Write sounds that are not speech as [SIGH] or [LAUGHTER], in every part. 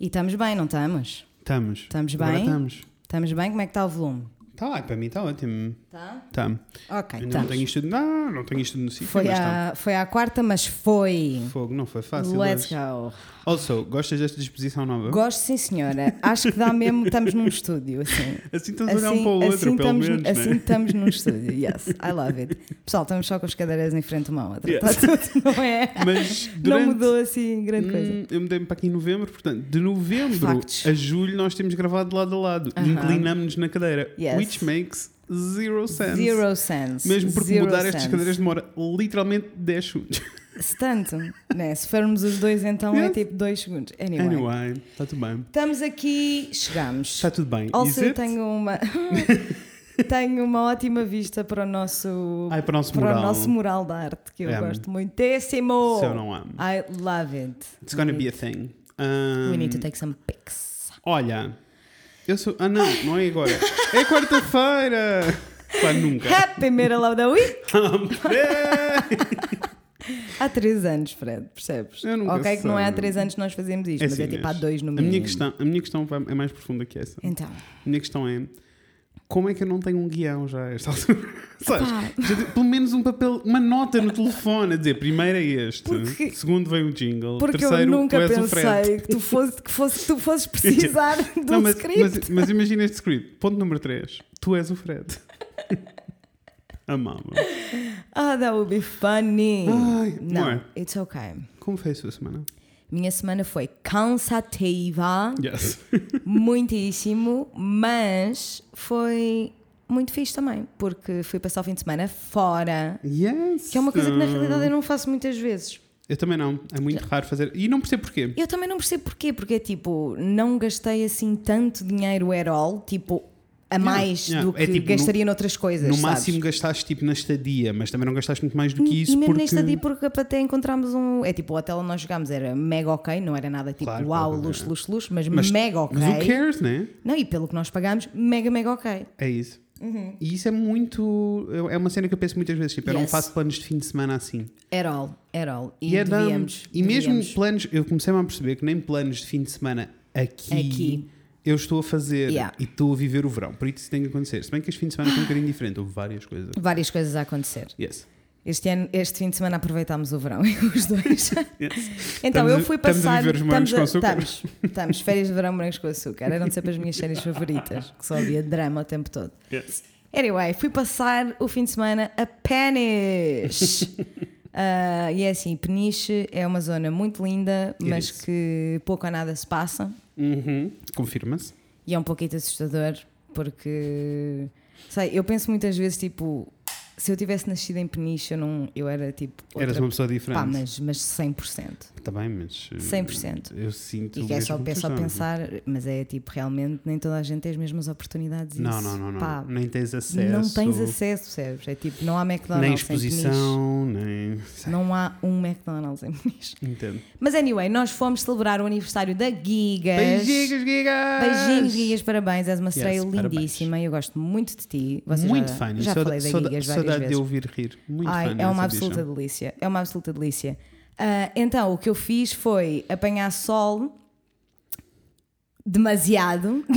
E estamos bem, não estamos? Estamos. Estamos Agora bem? Estamos. Estamos bem? Como é que está o volume? Está lá, para mim está ótimo. Tá? Está. Ok, Ainda não estamos. tenho isto, não, não tenho isto no sítio, Foi mas à, foi à quarta, mas foi. Fogo, não foi fácil. Let's hoje. go. Also, gostas desta disposição nova? Gosto sim, senhora. Acho que dá mesmo, estamos num estúdio, assim. Assim estamos a olhar um para o outro, assim pelo estamos, menos, assim né? estamos num estúdio. Yes, I love it. Pessoal, estamos só com as cadeiras em frente uma à outra. Yes. Está tudo, não é? Mas Não durante... mudou assim grande coisa. Hum, eu mudei-me para aqui em novembro, portanto, de novembro Factos. a julho nós temos gravado de lado a lado. Aham. Inclinamos-nos na cadeira. Yes. Which makes zero sense. Zero sense. Mesmo porque Zero mudar estas sense. cadeiras demora literalmente 10 segundos. [LAUGHS] Se tanto, né? Se formos os dois, então é tipo dois segundos. Anyway. Anyway, está tudo bem. Estamos aqui, chegamos. Está tudo bem. Is Also, it? tenho uma. [LAUGHS] tenho uma ótima vista para o nosso. Ai, para o nosso para mural. o nosso mural de arte, que eu gosto muitíssimo. Se eu não amo. I love it. It's gonna be a thing. Um, We need to take some pics. Olha, eu sou. Ah, não, não é agora. É quarta-feira! Pá, nunca. Happy Middle of the Week! É. Há três anos, Fred, percebes? Eu nunca ok, que não é há sei. três anos que nós fazemos isto, É mas é assim, tipo há dois no a mínimo. minha questão, a minha questão é mais profunda que essa. Então, A minha questão é. Como é que eu não tenho um guião já a esta [LAUGHS] altura? Sabes? Pelo menos um papel, uma nota no telefone a dizer primeiro é este, Porque- segundo vem o jingle, porque terceiro eu nunca tu és pensei que tu, fosse, que, fosse, que tu fosses [LAUGHS] precisar de um Não, mas, script. mas, mas imagina este script. Ponto número 3. Tu és o Fred. [LAUGHS] Amava. Ah, that would be funny. Ai, não, amor. it's okay. Como foi a sua semana? Minha semana foi cansativa, Yes. [LAUGHS] muitíssimo, mas foi muito fixe também, porque fui passar o fim de semana fora, Yes. que é uma coisa que na realidade eu não faço muitas vezes. Eu também não. É muito raro fazer. E não percebo porquê. Eu também não percebo porquê, porque é tipo, não gastei assim tanto dinheiro at all, tipo, a mais yeah. do É que tipo, gastaria noutras coisas. No sabes? máximo gastaste tipo na estadia, mas também não gastaste muito mais do que isso e mesmo porque... nesta dia, porque até encontramos um. É tipo, o hotel onde nós jogámos era mega ok, não era nada tipo Claro, uau, claro, luxo, é. luxo, luxo, mas, Mas- mega ok. Mas who cares, né? Não, e pelo que nós pagámos, mega, mega ok. É isso. Uhum. E isso é muito. É uma cena que eu penso muitas vezes. Tipo, eu não Yes. faço planos de fim de semana assim. At all, at all. E, E, é devíamos. e mesmo devíamos. planos. Eu comecei a perceber que nem planos de fim de semana aqui. Aqui. Eu estou a fazer Yeah. e estou a viver o verão, por isso isso tem que acontecer. Se bem que este fim de semana foi um bocadinho diferente, houve várias coisas. Várias coisas a acontecer. Yes. Este, ano, este fim de semana aproveitámos o verão, [LAUGHS] os dois. yes. Então Estamos eu fui estamos a passar. viver os morangos com açúcar? Estamos, estamos, férias de verão, morangos com açúcar. Eram sempre as minhas séries favoritas, que só havia drama o tempo todo. Yes. Anyway, fui passar o fim de semana a Peniche. [LAUGHS] Ah, e é assim, Peniche é uma zona muito linda, mas is. que pouco ou nada se passa. Uhum. Confirma-se. E é um pouquinho assustador, porque sei, eu penso muitas vezes, tipo, se eu tivesse nascido em Peniche, eu, não, eu era tipo. Eras outra- uma pessoa diferente. Pá, mas, mas 100%. Está bem, mas. uh, 100%. Eu sinto. E que é só, é só pensar, mas é tipo, realmente nem toda a gente tem as mesmas oportunidades. e Não, isso, não, não, não. pá, Nem tens acesso. não tens acesso, percebes? É tipo, não há McDonald's Nem exposição, nem. Não há um McDonald's em Peniche. Entendo. Mas anyway, nós fomos celebrar o aniversário da Gigas. Beijinhos, gigas! Beijinhos, Gigas, parabéns. És uma estreia Yes, lindíssima. Eu gosto muito de ti. Vocês Muito já, funny. Já Saud- falei da sauda- Gigas várias Saudade de vezes. ouvir rir. Muito Ai, funny é uma absoluta bicha. delícia. É uma absoluta delícia. Ah, então, o que eu fiz foi apanhar sol demasiado. [LAUGHS]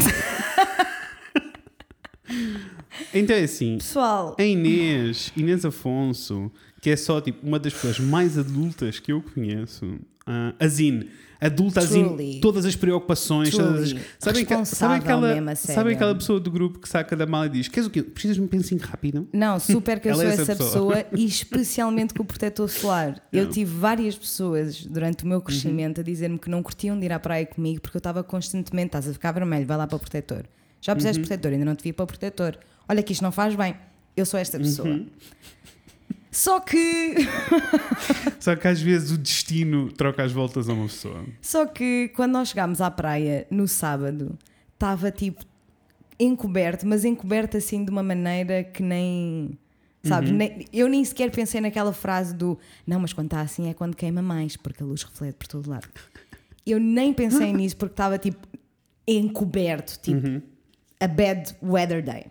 Então é assim. Pessoal, A Inês, Inês Afonso, que é só tipo uma das pessoas mais adultas que eu conheço, ah, a Zine, adulta, Truly. todas as preocupações, todas as- sabem, que, sabem, aquela, sabem aquela pessoa do grupo que saca da mala e diz: Queres o quê? Precisas de um pensinho rápido? Não, super que eu [LAUGHS] sou é essa essa pessoa. pessoa. [LAUGHS] e especialmente com o protetor solar. Eu Yeah. tive várias pessoas durante o meu Uhum. crescimento a dizer-me que não curtiam de ir à praia comigo porque eu estava constantemente, estás a ficar vermelho, vai lá para o protetor. Já puseste Uhum. protetor, ainda não te vi para o protetor. Olha que isto não faz bem. Eu sou esta pessoa. Uhum. Só que, [LAUGHS] Só que às vezes o destino troca as voltas a uma pessoa. só que quando nós chegámos à praia no sábado, estava tipo encoberto, mas encoberto assim de uma maneira que nem. Sabes? Uhum. Nem- eu nem sequer pensei naquela frase do não, mas quando está assim é quando queima mais, porque a luz reflete por todo lado. Eu nem pensei [LAUGHS] nisso porque estava tipo encoberto, tipo Uhum. a bad weather day.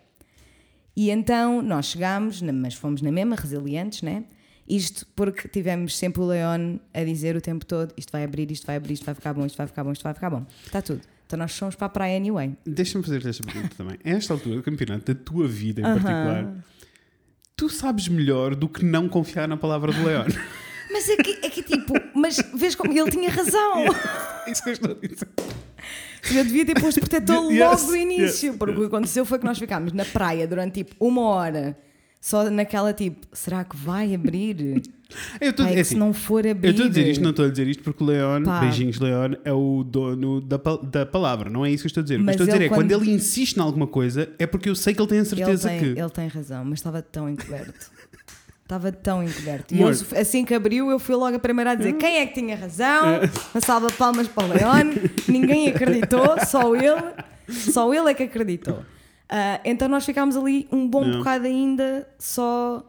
E então nós chegámos, mas fomos na mesma, resilientes, né? Isto porque tivemos sempre o Leon a dizer o tempo todo: isto vai abrir, isto vai abrir, isto vai ficar bom, isto vai ficar bom, isto vai ficar bom. Está tudo. Então nós fomos para a praia anyway. Deixa-me fazer esta pergunta também. A esta altura do campeonato, da tua vida em Aham. particular, tu sabes melhor do que não confiar na palavra do Leon. Mas é que, é que tipo, mas vês como ele tinha razão. [LAUGHS] Isso que eu estou a dizer. Eu devia ter posto protetor [LAUGHS] Yes, logo do yes, início, porque o que aconteceu foi que nós ficámos na praia durante tipo uma hora, só naquela tipo, será que vai abrir? Eu é é assim, se não for abrir. eu estou a dizer isto, não estou a dizer isto porque o Leon, Pá. beijinhos Leon, é o dono da, da palavra. Não é isso que eu estou a dizer. O que eu Mas estou a dizer ele é quando quando- ele insiste em alguma coisa, é porque eu sei que ele tem a ele certeza tem, que. ele tem razão, mas estava tão encoberto. Estava tão encoberto. E eu, assim que abriu, eu fui logo a primeira a dizer quem é que tinha razão, uma salva de palmas para o Leon, ninguém acreditou, só ele, só ele é que acreditou. Ah, então nós ficámos ali um bom Não. bocado ainda só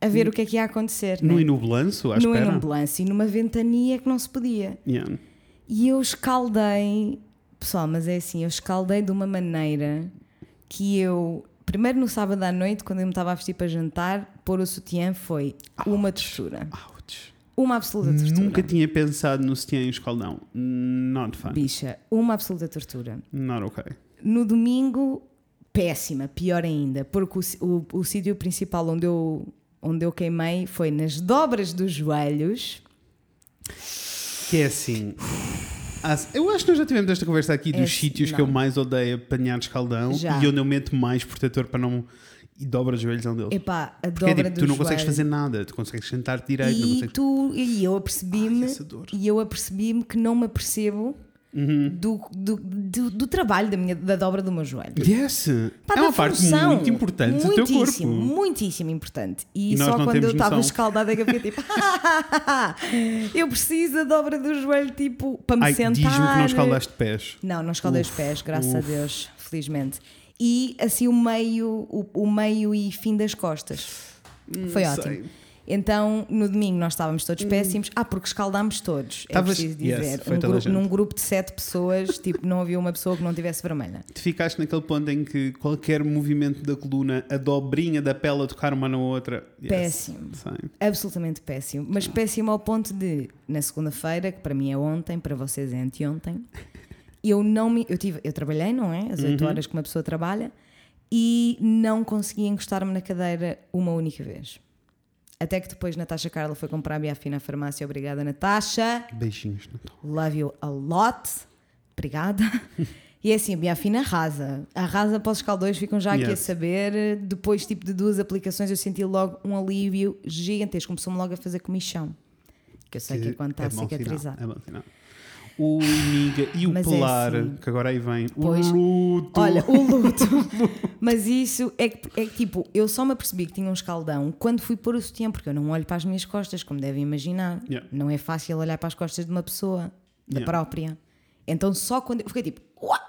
a ver o que é que ia acontecer. No né? inublanço, à no espera. inambulância e numa ventania que não se podia. Yeah. E eu escaldei, pessoal, mas é assim, eu escaldei de uma maneira que eu, primeiro no sábado à noite, quando eu me estava a vestir para jantar, pôr o sutiã foi uma tortura. Ouch. Uma absoluta tortura. Nunca tinha pensado no sutiã em escaldão. Not fun. Bicha, uma absoluta tortura. Not okay. No domingo, péssima, pior ainda, porque o, o, o sítio principal onde eu, onde eu queimei foi nas dobras dos joelhos. Que é assim. As- Eu acho que nós já tivemos esta conversa aqui dos É, sítios que não. eu mais odeio apanhar escaldão Já. e onde eu meto mais protetor para não. E dobra os joelhos um deles. Epá, a Porque é dobra tipo, tu não consegues fazer nada, tu consegues sentar-te direito, não E, consegues. tu, e eu apercebi-me Ai, essa dor. e eu apercebi-me que não me apercebo Uhum. do, do, do, do trabalho da, minha, da dobra do meu joelho. Yes! Pá, é uma da parte função. muito importante do teu corpo. Muitíssimo, importante. E, E só não quando eu estava escaldada que eu fiquei tipo, [LAUGHS] eu preciso da dobra do joelho, tipo, para me Ai, sentar. diz-me que não escaldaste pés. Não, não escaldei os Uf, pés, graças uf. a Deus, felizmente. E assim o meio, o, o meio e fim das costas. Foi Hum, ótimo. sei. Então, no domingo nós estávamos todos péssimos. Ah, porque escaldámos todos. É Estavas- preciso yes, dizer. foi Um grupo- num grupo de sete pessoas, [LAUGHS] tipo, não havia uma pessoa que não tivesse vermelha. Tu ficaste naquele ponto em que qualquer movimento da coluna, a dobrinha da pele a tocar uma na outra. Yes. Péssimo. Sei. Absolutamente péssimo. Mas péssimo ao ponto de, na segunda-feira, que para mim é ontem, para vocês é anteontem, [LAUGHS] eu não me. Eu, tive, eu trabalhei, não é? As Uhum. 8 horas que uma pessoa trabalha e não consegui encostar-me na cadeira uma única vez. Até que depois Natasha Carla foi comprar a Biafina à farmácia. Obrigada, Natasha. Beijinhos, Natal. Love you a lot. Obrigada. [LAUGHS] E é assim, a Biafina arrasa. Arrasa para os escaldões, ficam já aqui a Yes. saber. Depois, tipo, de duas aplicações, eu senti logo um alívio gigantesco. Começou-me logo a fazer comichão. Que eu sei que é quando está a bom sinal, cicatrizar. É bom sinal. O miga e o Mas é pelar, assim. que agora aí vem. Pois. O luto. Olha, o [LAUGHS] luto. Mas isso é que, é que, tipo, eu só me apercebi que tinha um escaldão quando fui pôr o sutiã, porque eu não olho para as minhas costas, como devem imaginar. Yeah. Não é fácil olhar para as costas de uma pessoa, da Yeah. própria. Então só quando eu fiquei tipo, What?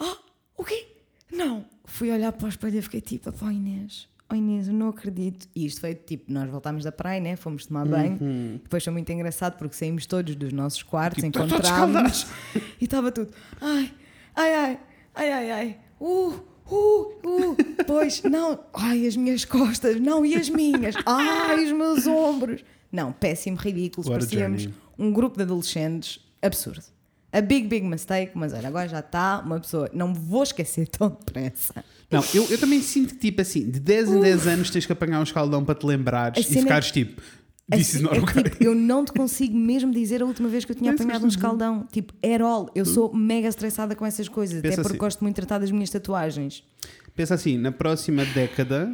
Ah, o quê? Não. Fui olhar para o espelho e fiquei tipo, pá, Inês, oh Inês, eu não acredito. E isto foi tipo, nós voltámos da praia, né? Fomos tomar banho. Depois foi muito engraçado porque saímos todos dos nossos quartos, Uhum. Tipo, todos encontrávamos [LAUGHS] e estava tudo, ai, ai, ai, ai, ai, ai, uh, uh, uh, pois, não, ai, as minhas costas, não, e as minhas, ai, os meus ombros. Não, péssimo, ridículo, parecíamos um grupo de adolescentes absurdo. A big, big mistake, mas olha, agora já está uma pessoa, não me vou esquecer [LAUGHS] tão depressa. Não, eu, eu também sinto que, tipo assim, de 10 em 10 anos tens que apanhar um escaldão para te lembrares e é- ficares tipo, this is Assim, not é okay. tipo, eu não te consigo mesmo dizer a última vez que eu tinha Não apanhado um escaldão. Tipo, at all. Eu sou mega estressada com essas coisas, Pensa até porque assim. gosto muito de tratar das minhas tatuagens. Pensa assim, na próxima década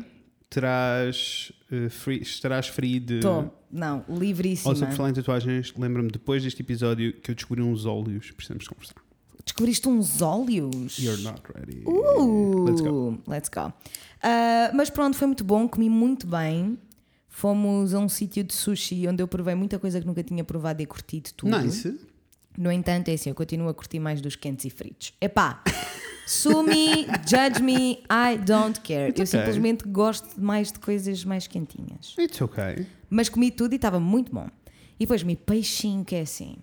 terás, eh, free, estarás free de. Estou, não, livríssima. Ou sobre falar em tatuagens, lembra-me depois deste episódio que eu descobri uns óleos, precisamos conversar. Descobriste uns óleos. You're not ready. Uh, Let's go. Let's go. Ah, mas pronto, foi muito bom, comi muito bem. Fomos a um sítio de sushi onde eu provei muita coisa que nunca tinha provado e curti de tudo. Nice. No entanto, é assim, eu continuo a curtir mais dos quentes e fritos. Epá, sue me, judge me, I don't care. It's eu okay. simplesmente gosto mais de coisas mais quentinhas. It's okay. Mas comi tudo e estava muito bom. E depois comi peixinho, que é assim.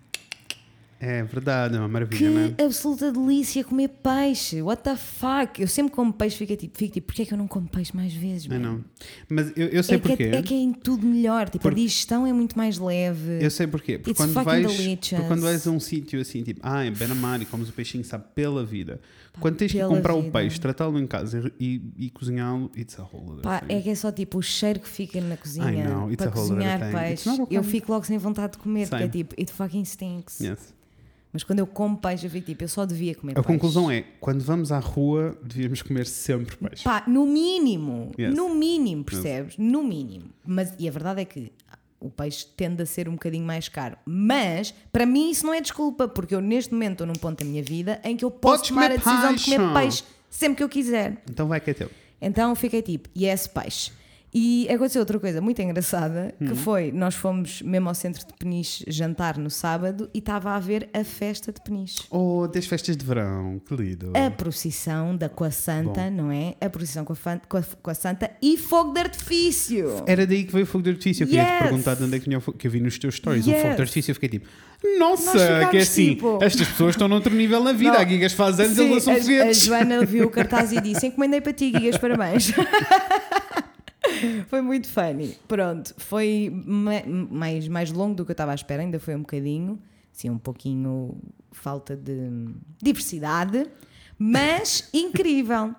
É verdade, é uma maravilha, não é? Que absoluta delícia comer peixe. What the fuck? Eu sempre como peixe, fico tipo, fico tipo, porquê é que eu não como peixe mais vezes? É, man? não. Mas eu, eu sei É que, porquê. é, é que é em tudo melhor. Tipo, Por- a digestão é muito mais leve. Eu sei porquê. Porque It's quando vais, delicious. porque quando vais a um sítio assim, tipo, ah, em Benamar e comes o peixinho, sabe, pela vida. Quando tens que comprar o vida. peixe, tratá-lo em casa e, e cozinhá-lo, it's a whole other Pá, thing. é que é só tipo o cheiro que fica na cozinha know, it's para cozinhar peixe. Eu fico logo sem vontade de comer, porque é Same. tipo, it fucking stinks. Yes. Mas quando eu como peixe, eu fico tipo, eu só devia comer A peixe. conclusão é, quando vamos à rua, devíamos comer sempre peixe. Pá, no mínimo, Yes. no mínimo, percebes? No mínimo. Mas, e a verdade é que o peixe tende a ser um bocadinho mais caro. Mas, para mim, isso não é desculpa, porque eu neste momento estou num ponto da minha vida em que eu posso Podes tomar a decisão de comer peixe. peixe sempre que eu quiser. Então vai que é teu. Então fiquei tipo, yes, peixe. E aconteceu outra coisa muito engraçada, que foi, nós fomos mesmo ao centro de Peniche jantar no sábado e estava a haver a festa de Peniche. Oh, das festas de verão, que lindo. A procissão da com a Santa, não é? A procissão com a, com a- com a Santa e fogo de artifício. Era daí que veio o fogo de artifício. Eu queria te Yes. perguntar de onde é que vinha o fogo, que eu vi nos teus stories. Um Yes. fogo de artifício, eu fiquei tipo, nossa, que é assim, tipo- estas pessoas estão noutro nível na vida. Não. A Gigas faz anos, Sim, eles são a, a foguetes. Joana viu o [LAUGHS] cartaz e disse: Encomendei para ti, Guigas, parabéns. [LAUGHS] [LAUGHS] foi muito funny. Pronto, foi ma- mais, mais longo do que eu estava à espera, ainda foi um bocadinho, assim, um pouquinho falta de diversidade, mas [LAUGHS] incrível.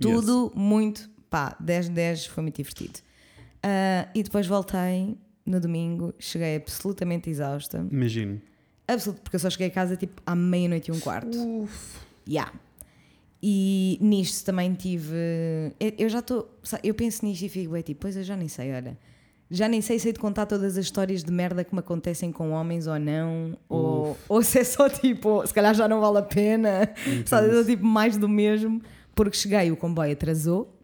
Tudo muito, pá, 10 de 10, foi muito divertido. Ah, e depois voltei no domingo, cheguei absolutamente exausta. Imagino. Absoluto, porque eu só cheguei a casa tipo à meia-noite e um quarto. Uf. Yeah. E nisto também tive. eu- Eu já estou. Eu penso nisto e fico, é tipo, pois eu já nem sei, olha. Já nem sei se hei de contar todas as histórias de merda que me acontecem com homens ou não. Ou, ou se é só tipo, se calhar já não vale a pena. Sabe, eu tipo mais do mesmo. Porque cheguei, o comboio atrasou,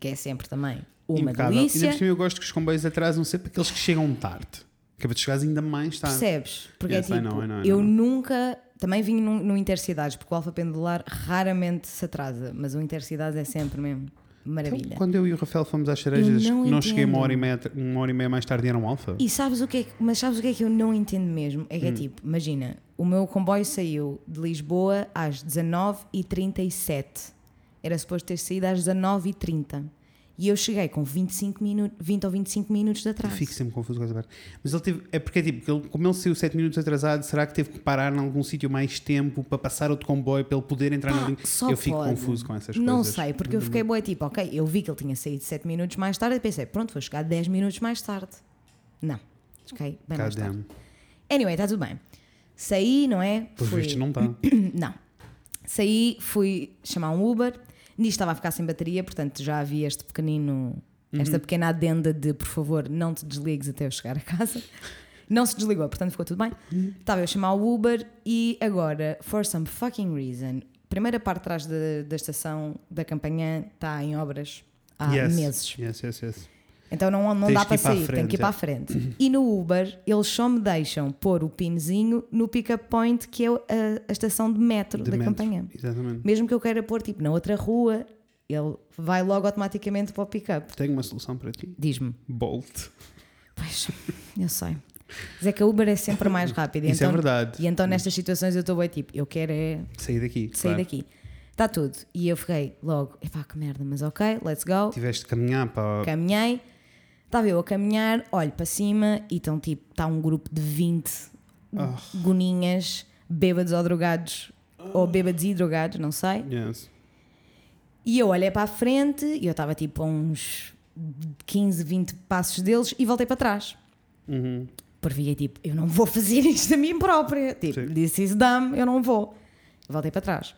que é sempre também uma Impecável. Ainda delícia. por cima eu gosto que os comboios atrasam sempre aqueles que chegam tarde. Que é para tu chegares ainda mais tarde. Percebes? Porque Yes, é I tipo, know, I know, I eu know. nunca. Também vim no, no Intercidades, porque o Alfa Pendular raramente se atrasa, mas o Intercidades é sempre mesmo maravilha. Então, quando eu e o Rafael fomos às cerejas, Eu não não cheguei uma hora, e meia, uma hora e meia mais tarde e era um alfa. E sabes o que é que, mas sabes o que é que eu não entendo mesmo? É que é tipo, imagina, o meu comboio saiu de Lisboa às 19h37. Era suposto ter saído às 19h30. E eu cheguei com 25 minutos, 20 ou 25 minutos de Eu atraso. fico sempre confuso com essa parte. Mas ele teve. É porque é tipo, ele, como ele saiu 7 minutos atrasado, será que teve que parar em algum sítio mais tempo para passar outro comboio para ele poder entrar na Pá, linha? só Eu fico pode. confuso com essas Não coisas. sei, porque eu fiquei boa tipo, ok, eu vi que ele tinha saído 7 minutos mais tarde e pensei, pronto, vou chegar 10 minutos mais tarde. Não, cheguei bem mais God damn. Anyway, está tudo bem. Saí, não é? Pelos Fui- vistos não está. [COUGHS] Não. Saí, fui chamar um Uber. Nisto estava a ficar sem bateria, portanto já havia este pequenino, esta pequena adenda de por favor não te desligues até eu chegar a casa. Não se desligou, portanto ficou tudo bem. Estava eu a chamar o Uber e agora, for some fucking reason, a primeira parte de trás da, da estação da campanha está em obras há yes. meses. Yes, yes, yes. Então não, não Tens dá para sair, tem que ir para a é. frente. E no Uber, eles só me deixam pôr o pinzinho no pick-up point, que é a, a estação de metro De da metro. campanha. Exatamente. Mesmo que eu queira pôr tipo na outra rua, ele vai logo automaticamente para o pick-up. Tenho uma solução para ti. Diz-me, Bolt. pois, [LAUGHS] eu sei. Mas é que a Uber é sempre mais rápida. Isso é então, verdade. E então nestas situações eu estou bem tipo, eu quero é Sair daqui. sair claro. daqui. Está tudo. E eu fiquei logo, epá, que merda, mas ok, let's go. Tiveste de caminhar para. Caminhei, estava eu a caminhar, olho para cima e estão tipo, está um grupo de 20 Ah. goninhas, bêbados ou drogados, ou bêbados e drogados, não sei. Yes. E eu olhei para a frente e eu estava tipo a uns 15, 20 passos deles e voltei para trás. Uhum. Porque fiquei tipo, eu não vou fazer [LAUGHS] isto a mim própria. Tipo, Sim. this is dumb, eu não vou. Voltei para trás.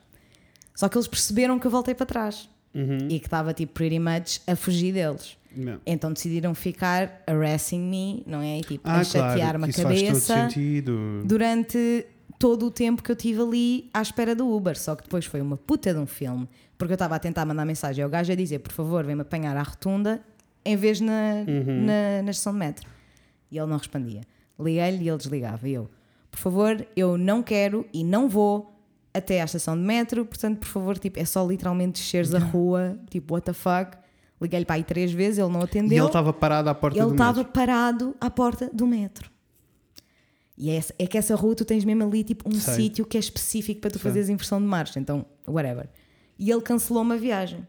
Só que eles perceberam que eu voltei para trás Uhum. e que estava tipo pretty much a fugir deles. Yeah. Então decidiram ficar harassing me, não é? E, tipo, Ah, a chatear-me claro, a todo cabeça sentido. durante todo o tempo que eu tive ali à espera do Uber. Só que depois foi uma puta de um filme, porque eu estava a tentar mandar mensagem ao gajo a dizer, por favor, vem-me apanhar à rotunda, em vez na, Uhum. na, na estação de metro. E ele não respondia. Liguei-lhe e ele desligava. E eu, por favor, eu não quero e não vou até à estação de metro, portanto, por favor, tipo, é só literalmente desceres a rua, tipo, what the fuck. Liguei-lhe para aí três vezes, ele não E atendeu. ele estava parado à porta Ele do estava metro. parado à porta do metro. E é, essa- é que essa rua tu tens mesmo ali tipo um Sei. sítio que é específico para tu Sei. fazeres inversão de marcha. Então, whatever. E ele cancelou uma viagem.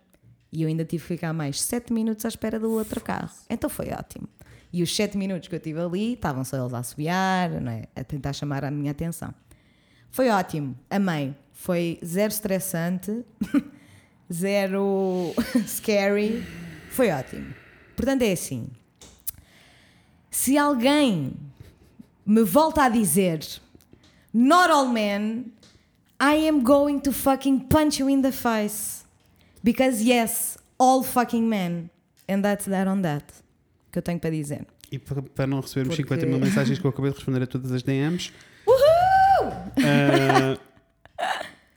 E eu ainda tive que ficar mais 7 minutos à espera do outro carro. Então foi ótimo. E os 7 minutos que eu tive ali, estavam só eles a assobiar, não é? a tentar chamar a minha atenção. Foi ótimo, amei. Foi zero estressante, [LAUGHS] zero [LAUGHS] scary. Foi ótimo. Portanto, é assim. Se alguém me volta a dizer Not all men, I am going to fucking punch you in the face. Because yes, all fucking men. And that's that on that. Que eu tenho para dizer. E para, para não recebermos Porque- 50 mil mensagens que eu acabei de responder a todas as DMs, Ah,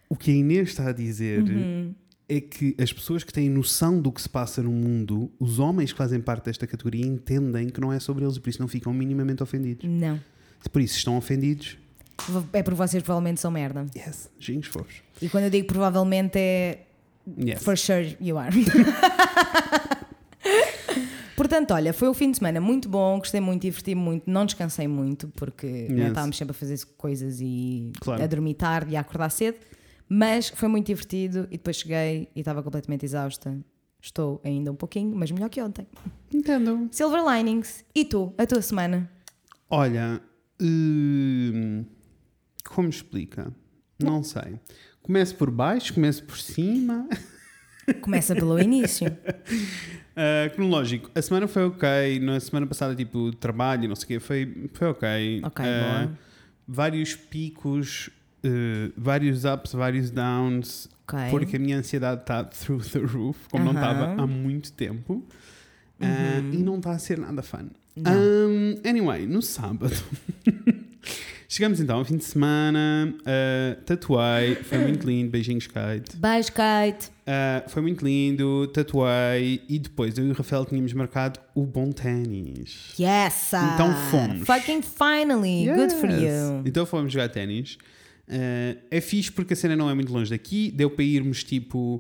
o que a Inês está a dizer Uhum. é que as pessoas que têm noção do que se passa no mundo, os homens que fazem parte desta categoria, entendem que não é sobre eles e por isso não ficam minimamente ofendidos. Não. Por isso, estão ofendidos, É porque vocês provavelmente são merda. yes, ginhos fofos. E quando eu digo provavelmente é Yes. For sure you are. [LAUGHS] Portanto, olha, foi um fim de semana muito bom, gostei muito, diverti-me muito, não descansei muito, porque não Yes. estávamos sempre a fazer coisas e Claro. a dormir tarde e a acordar cedo, mas foi muito divertido e depois cheguei e estava completamente exausta. Estou ainda um pouquinho, mas melhor que ontem. Entendo. Silver linings. E tu, a tua semana? Olha, hum, como explica? Não sei. Começo por baixo, começo por cima. Começa pelo início. [LAUGHS] Uh, cronológico, a semana foi ok. Na semana passada, tipo, trabalho, não sei o quê, foi, foi ok. Ok, Uh, boa. Vários picos, uh, vários ups, vários downs, Ok. porque a minha ansiedade está through the roof, como não Aham. estava há muito tempo. Uh, Uhum. E não está a ser nada fun. Não. Um, anyway, no sábado. [LAUGHS] Chegamos então ao fim de semana, uh, tatuei, foi muito lindo, beijinhos, Kate. Beijo, Kate. Uh, foi muito lindo, tatuei e depois eu e o Rafael tínhamos marcado o bom ténis. Yes! Então fomos. Fucking finally. Good for Yes. you. Então fomos jogar ténis. Uh, é fixe porque a cena não é muito longe daqui, deu para irmos tipo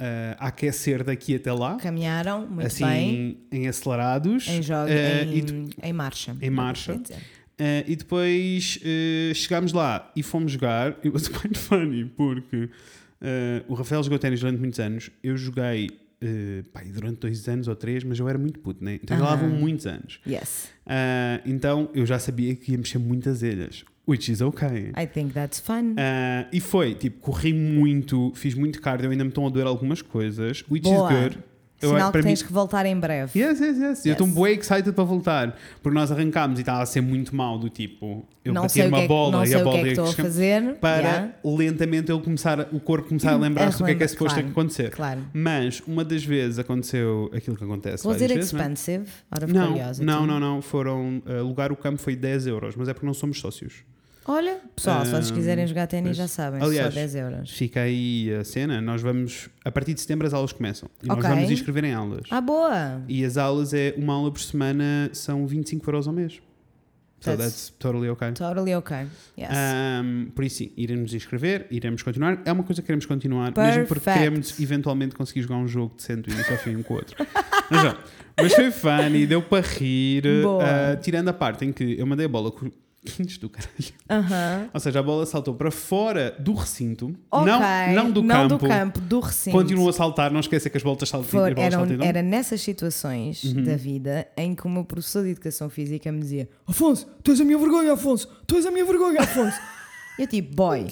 uh, a aquecer daqui até lá, Caminharam muito assim bem. em acelerados. Em, jogo, Uh, em, de- em marcha. em marcha. Uh, e depois uh, chegámos lá e fomos jogar. It was quite funny porque uh, o Rafael jogou ténis durante muitos anos. Eu joguei durante dois anos ou três, mas eu era muito puto, né? Então já lá vão muitos anos. Yes. Então eu já sabia que ia mexer muitas ilhas, which is okay. I think that's fun. E foi, tipo, corri muito, fiz muito cardio, ainda me estão a doer algumas coisas, which Boa. is good. Eu- Sinal que mim- tens que voltar em breve. Yes, yes, yes. Eu Yes. estou bem excited para voltar. Porque nós arrancámos e estava a ser muito mal do tipo, eu não bater uma é, bola e a o que bola é que ia estou a escam- fazer. para Yeah. lentamente ele começar, o corpo começar a [LAUGHS] lembrar-se do que é que esse suposto Claro. acontecer. Claro. Mas uma das vezes aconteceu aquilo que acontece. Was várias it vezes, é? expensive? Of Não, curiosity? não, não, não. Foram. uh, alugar o campo foi 10 euros, mas é porque não somos sócios. Olha, pessoal, se vocês quiserem jogar ténis já sabem, Aliás, só 10 euros. Fica aí a cena. Nós vamos. A partir de setembro as aulas começam. E nós Ok. vamos inscrever em aulas. Ah, boa! E as aulas é uma aula por semana, são 25 euros ao mês. So That's- that's totally okay. Totally okay. Yes. Um, por isso, sim, iremos inscrever, iremos continuar. É uma coisa que queremos continuar, mesmo porque Perfect. queremos eventualmente conseguir jogar um jogo decente e isso ao fim um com o outro. [LAUGHS] mas, mas foi funny, deu para rir. Uh, tirando a parte em que eu mandei a bola com quintos do caralho. Ou seja, a bola saltou para fora do recinto, Ok. não, não do não campo. do campo, do recinto. Continuou a saltar, não esqueça que as bolas saltam. For- as bolas eram- saltam, era nessas situações Uhum. da vida em que o meu professor de educação física me dizia: Afonso, tu és a minha vergonha, Afonso, tu és a minha vergonha, Afonso. [LAUGHS] eu tipo, boy,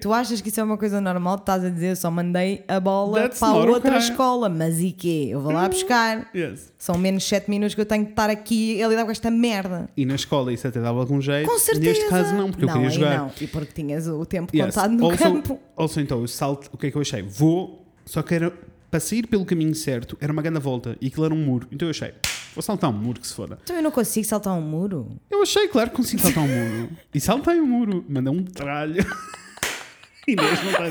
tu achas que isso é uma coisa normal? Tu estás a dizer, eu só mandei a bola That's para outra okay. escola, mas e quê? Eu vou lá buscar. Yes. São menos 7 minutos que eu tenho que estar aqui a lidar com esta merda. E na escola isso até dava algum jeito. Com certeza. Neste caso não, porque eu queria jogar. Não, e porque tinhas o tempo Yes. contado no also, campo. Also, então, eu salto, o que é que eu achei? Vou, só que era, para sair pelo caminho certo, era uma grande volta e aquilo era um muro. Então eu achei, vou saltar um muro que se foda. Então eu não consigo saltar um muro. Eu achei, claro que consigo saltar um muro. [LAUGHS] E saltei um muro, mandei um tralho. [LAUGHS] Inês não está a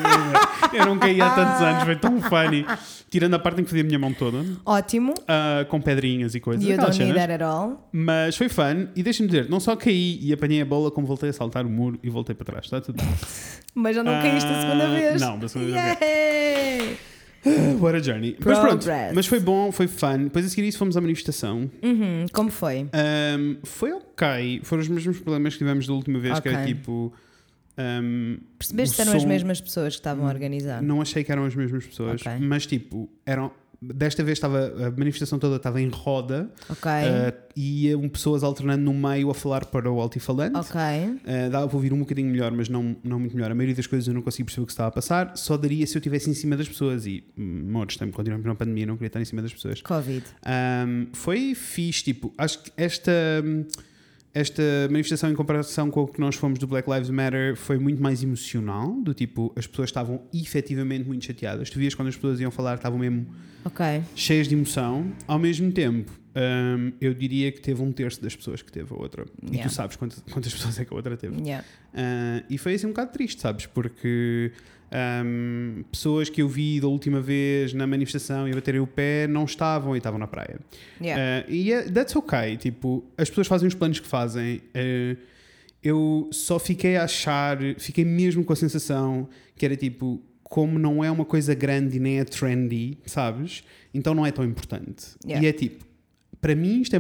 ver. Eu não caí há tantos anos, foi tão funny. Tirando a parte em que fazia a minha mão toda, Ótimo. ah, com pedrinhas e coisas. You aquelas don't need that at all. Mas foi fun e deixa-me dizer, não só caí e apanhei a bola, como voltei a saltar o muro e voltei para trás. Está tudo bem. [LAUGHS] Mas já não caíste a segunda Ah, vez. não, da segunda vez. [GASPS] What a journey. Mas pronto, Progress. mas foi bom, foi fun. Depois a seguir isso fomos à manifestação. Uhum, como foi? Um, foi ok. Foram os mesmos problemas que tivemos da última vez, que era tipo. um, Percebeste que eram as som- mesmas pessoas que estavam a organizar? Não achei que eram as mesmas pessoas, Ok. mas tipo, eram. Desta vez estava a manifestação toda estava em roda Ok. uh, e iam pessoas alternando no meio a falar para o altifalante. ok. Uh, dava para ouvir um bocadinho melhor, mas não, não muito melhor. A maioria das coisas eu não consegui perceber o que estava a passar. Só daria se eu estivesse em cima das pessoas. E, hum, estamos continuamos na pandemia, não queria estar em cima das pessoas. Covid. Um, foi fixe, tipo, acho que esta, esta manifestação em comparação com o que nós fomos do Black Lives Matter foi muito mais emocional, do tipo, as pessoas estavam efetivamente muito chateadas. Tu vias quando as pessoas iam falar, estavam mesmo Ok. cheias de emoção. Ao mesmo tempo, um, eu diria que teve um terço das pessoas que teve a outra. E Yeah. tu sabes quantas, quantas [LAUGHS] pessoas é que a outra teve. Yeah. Uh, e foi assim um bocado triste, sabes? Porque um, pessoas que eu vi da última vez na manifestação e baterem o pé não estavam e estavam na praia. Yeah. Uh, e é- that's ok. Tipo, as pessoas fazem os planos que fazem. Uh, eu só fiquei a achar, fiquei mesmo com a sensação que era tipo, como não é uma coisa grande e nem é trendy, sabes? Então não é tão importante. Yeah. E é tipo, para mim isto é.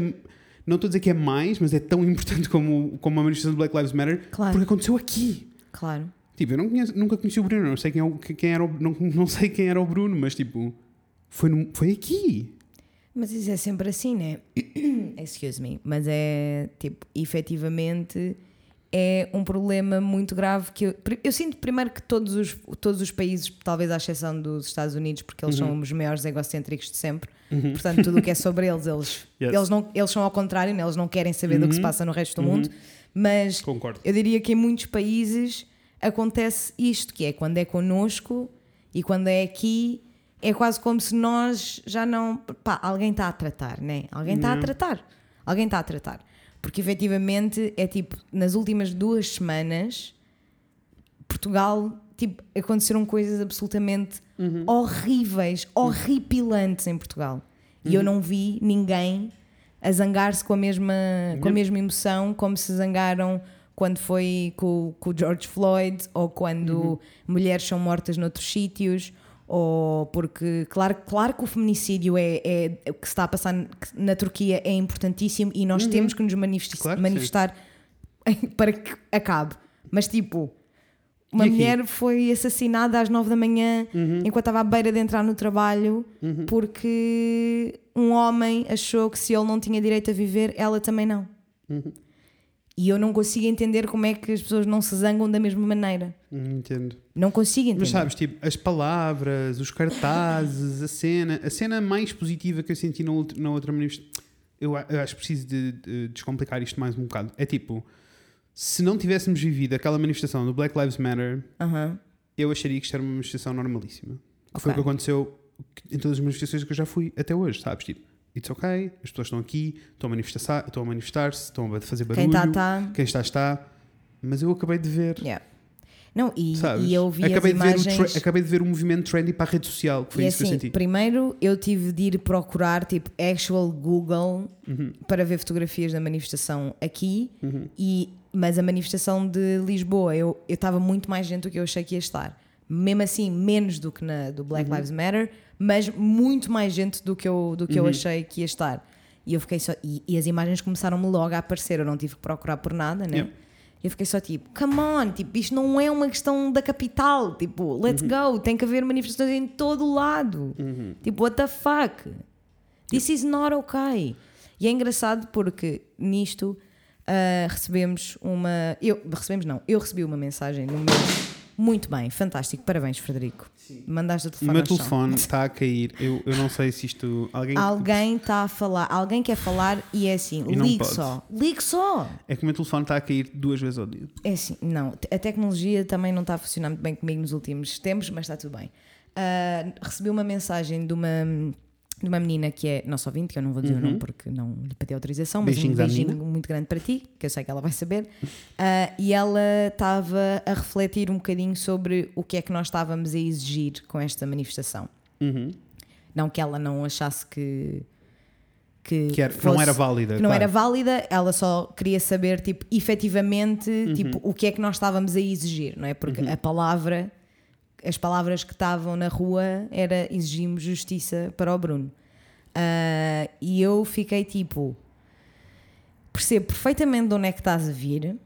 Não estou a dizer que é mais, mas é tão [LAUGHS] importante como, como a manifestação do Black Lives Matter, Claro. porque aconteceu aqui. Claro. Tipo, eu não conheço- nunca conheci o Bruno, não sei quem, é o, quem era o, não, [LAUGHS] não sei quem era o Bruno, mas tipo, foi, no- foi aqui. Mas isso é sempre assim, né? [COUGHS] Excuse me. Mas é tipo, efetivamente é um problema muito grave que eu, eu sinto primeiro que todos os, todos os países, talvez à exceção dos Estados Unidos, porque eles são os maiores egocêntricos de sempre, portanto, tudo o que é sobre [LAUGHS] eles, eles, Yes. eles, não, eles são ao contrário, né? eles não querem saber do que se passa no resto do mundo, mas Concordo. eu diria que em muitos países acontece isto, que é quando é connosco e quando é aqui, é quase como se nós já não. Pá, alguém está a tratar, né? Alguém está a tratar. Alguém está a tratar. Porque efetivamente é tipo, nas últimas duas semanas, Portugal, tipo, aconteceram coisas absolutamente horríveis, horripilantes em Portugal. E eu não vi ninguém a zangar-se com a mesma com a mesma emoção como se zangaram quando foi com, com o George Floyd ou quando mulheres são mortas noutros sítios ou porque claro, claro que o feminicídio é, é o que está a passar na Turquia é importantíssimo e nós temos que nos manifesti- Claro que manifestar [LAUGHS] para que acabe. Mas tipo uma mulher foi assassinada às nove da manhã enquanto estava à beira de entrar no trabalho porque um homem achou que se ele não tinha direito a viver, ela também não. E eu não consigo entender como é que as pessoas não se zangam da mesma maneira. Hum, Entendo. Não consigo entender. Mas sabes, tipo, as palavras, os cartazes, a cena, a cena mais positiva que eu senti na, outra- na outra manifestação, eu, acho que preciso de, de descomplicar isto mais um bocado. É tipo, se não tivéssemos vivido aquela manifestação do Black Lives Matter, Aham. eu acharia que isto era uma manifestação normalíssima. Que Foi o que aconteceu em todas as manifestações que eu já fui até hoje, sabes? Tipo, it's ok, as pessoas estão aqui, estão a manifestar- estão a manifestar-se, estão a fazer barulho. Quem está, está. Quem está, está. Mas eu acabei de ver. Yeah. Não, e, e eu vi acabei, as de ver o imagens. acabei de ver o movimento trendy para a rede social, que foi e isso que eu assim, senti. primeiro eu tive de ir procurar tipo actual Google Uhum. para ver fotografias da manifestação aqui, e, mas a manifestação de Lisboa eu eu estava muito mais gente do que eu achei que ia estar. Mesmo assim, menos do que na do Uhum. Black Lives Matter, mas muito mais gente do que eu, do que Uhum. eu achei que ia estar. E eu fiquei só. E, e as imagens começaram-me logo a aparecer, eu não tive que procurar por nada, né? Yeah. Eu fiquei só tipo, come on, tipo, isto não é uma questão da capital, tipo, let's Uhum. go, tem que haver manifestações em todo o lado. Tipo, what the fuck? This is not okay. E é engraçado porque nisto ah, recebemos uma. Eu, recebemos não, eu recebi uma mensagem no meu. Muito bem, fantástico, parabéns, Frederico. Mandaste o O telefone. meu ao chão. telefone está a cair. Eu, eu não sei se isto. Alguém. Alguém está a falar, alguém quer falar e é assim, E ligue pode. só, ligue só. É que o meu telefone está a cair duas vezes ao dia. É assim, não, a tecnologia também não está a funcionar muito bem comigo nos últimos tempos, mas está tudo bem. Ah, recebi uma mensagem de uma, de uma menina que é nossa ouvinte, que eu não vou dizer o nome porque não lhe pedi autorização, mas Beijinhos um beijinho muito grande para ti, que eu sei que ela vai saber. [LAUGHS] Ah, e ela estava a refletir um bocadinho sobre o que é que nós estávamos a exigir com esta manifestação. Uhum. Não que ela não achasse que. Que, Que era- fosse- não era válida. não claro. era válida, ela só queria saber, tipo, efetivamente, Uhum. tipo, o que é que nós estávamos a exigir, não é? Porque a palavra as palavras que estavam na rua era exigimos justiça para o Bruno. Ah, e eu fiquei tipo, percebo perfeitamente de onde é que estás a vir,